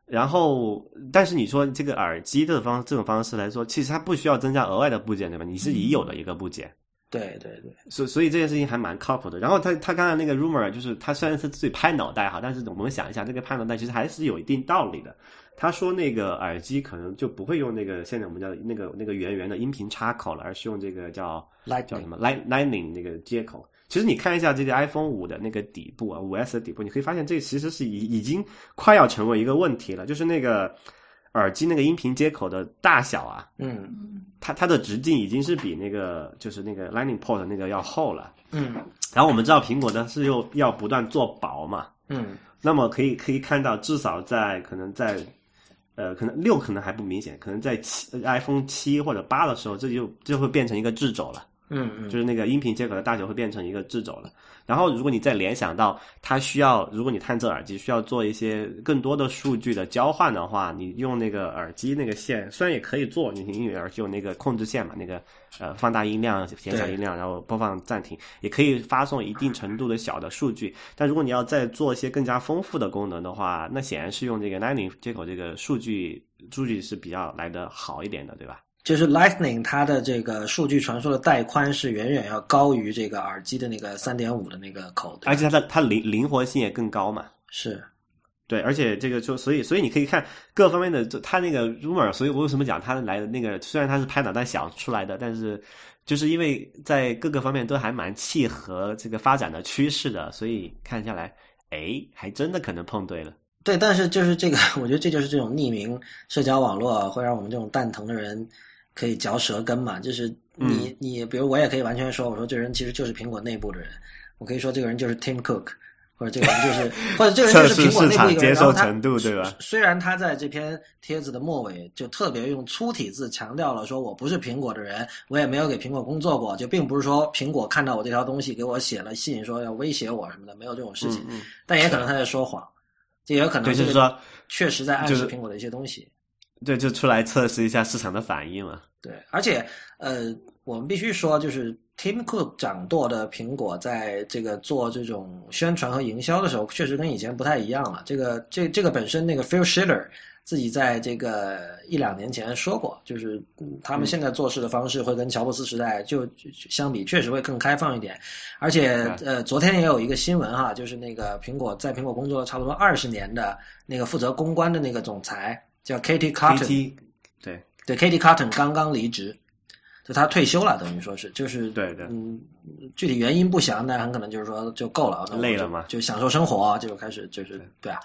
然后，但是你说这个耳机的方这种方式来说，其实它不需要增加额外的部件，对吧？你是已有的一个部件，对对对，所所以这件事情还蛮靠谱的。然后他他刚才那个 rumor 就是他虽然是自己拍脑袋哈，但是我们想一下，这个拍脑袋其实还是有一定道理的。他说那个耳机可能就不会用那个现在我们叫那个那个圆圆的音频插口了，而是用这个叫叫什么 Lightning 那个接口。其实你看一下这个 iPhone 五的那个底部啊，五 S 的底部，你可以发现这其实是已已经快要成为一个问题了，就是那个耳机那个音频接口的大小啊，嗯，它它的直径已经是比那个就是那个 Lightning port 那个要厚了，嗯，然后我们知道苹果呢是又要不断做薄嘛，嗯，那么可以可以看到至少在可能在呃可能六可能还不明显，可能在七 iPhone 七或者八的时候，这就就会变成一个智轴了。嗯嗯，就是那个音频接口的大小会变成一个智轴了。然后，如果你再联想到它需要，如果你探测耳机需要做一些更多的数据的交换的话，你用那个耳机那个线，虽然也可以做，你因为耳机有那个控制线嘛，那个呃放大音量、减小音量，然后播放暂停，也可以发送一定程度的小的数据。但如果你要再做一些更加丰富的功能的话，那显然是用这个 Lightning 接口这个数据数据是比较来的好一点的，对吧？就是 Lightning 它的这个数据传输的带宽是远远要高于这个耳机的那个三点五的那个口的，而且它的它灵灵活性也更高嘛。是，对，而且这个就所以所以你可以看各方面的，就它那个 rumor，所以我为什么讲它来的那个，虽然它是拍脑袋想出来的，但是就是因为在各个方面都还蛮契合这个发展的趋势的，所以看下来，哎，还真的可能碰对了。对，但是就是这个，我觉得这就是这种匿名社交网络会让我们这种蛋疼的人。可以嚼舌根嘛？就是你你，比如我也可以完全说，我说这人其实就是苹果内部的人。我可以说这个人就是 Tim Cook，或者这个人就是，或者这个人就是苹果内部一个人。接受程度对吧？虽然他在这篇帖子的末尾就特别用粗体字强调了，说我不是苹果的人，我也没有给苹果工作过，就并不是说苹果看到我这条东西给我写了信说要威胁我什么的，没有这种事情。但也可能他在说谎，这也有可能就是说确实在暗示苹果的一些东西。对，就出来测试一下市场的反应嘛。对，而且呃，我们必须说，就是 Tim Cook 掌舵的苹果，在这个做这种宣传和营销的时候，确实跟以前不太一样了。这个这这个本身，那个 Phil Schiller 自己在这个一两年前说过，就是他们现在做事的方式会跟乔布斯时代就相比，确实会更开放一点。而且呃，昨天也有一个新闻哈，就是那个苹果在苹果工作了差不多二十年的那个负责公关的那个总裁。叫 Katie Carton，对对，Katie Carton 刚刚离职，就他退休了，等于说是就是对对，嗯，具体原因不详，但很可能就是说就够了，累了嘛，就享受生活，就开始就是对啊。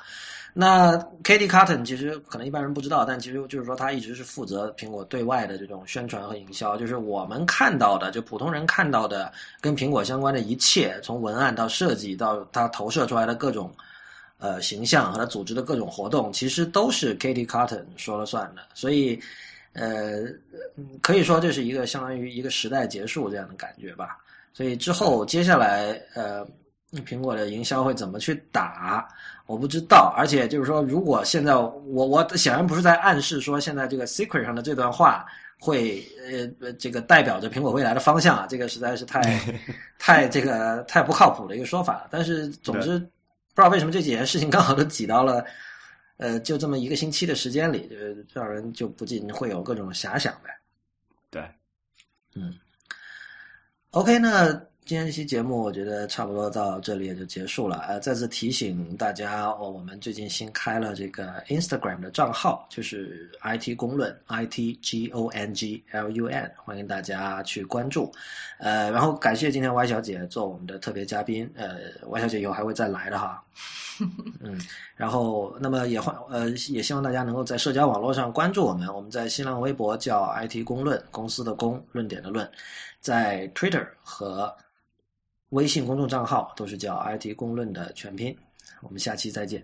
那 Katie Carton 其实可能一般人不知道，但其实就是说他一直是负责苹果对外的这种宣传和营销，就是我们看到的，就普通人看到的跟苹果相关的一切，从文案到设计到它投射出来的各种。呃，形象和他组织的各种活动，其实都是 Katie Carton 说了算的，所以，呃，可以说这是一个相当于一个时代结束这样的感觉吧。所以之后接下来，呃，苹果的营销会怎么去打，我不知道。而且就是说，如果现在我我显然不是在暗示说现在这个 Secret 上的这段话会呃这个代表着苹果未来的方向啊，这个实在是太 太这个太不靠谱的一个说法。但是总之。不知道为什么这几件事情刚好都挤到了，呃，就这么一个星期的时间里，呃，让人就不禁会有各种遐想呗。对，嗯，OK，那。今天这期节目，我觉得差不多到这里也就结束了。呃，再次提醒大家，哦，我们最近新开了这个 Instagram 的账号，就是 IT 公论 I T G O N G L U N，欢迎大家去关注。呃，然后感谢今天 Y 小姐做我们的特别嘉宾。呃，Y 小姐以后还会再来的哈。嗯，然后那么也欢呃也希望大家能够在社交网络上关注我们。我们在新浪微博叫 IT 公论，公司的公，论点的论，在 Twitter 和微信公众账号都是叫 IT 公论的全拼，我们下期再见。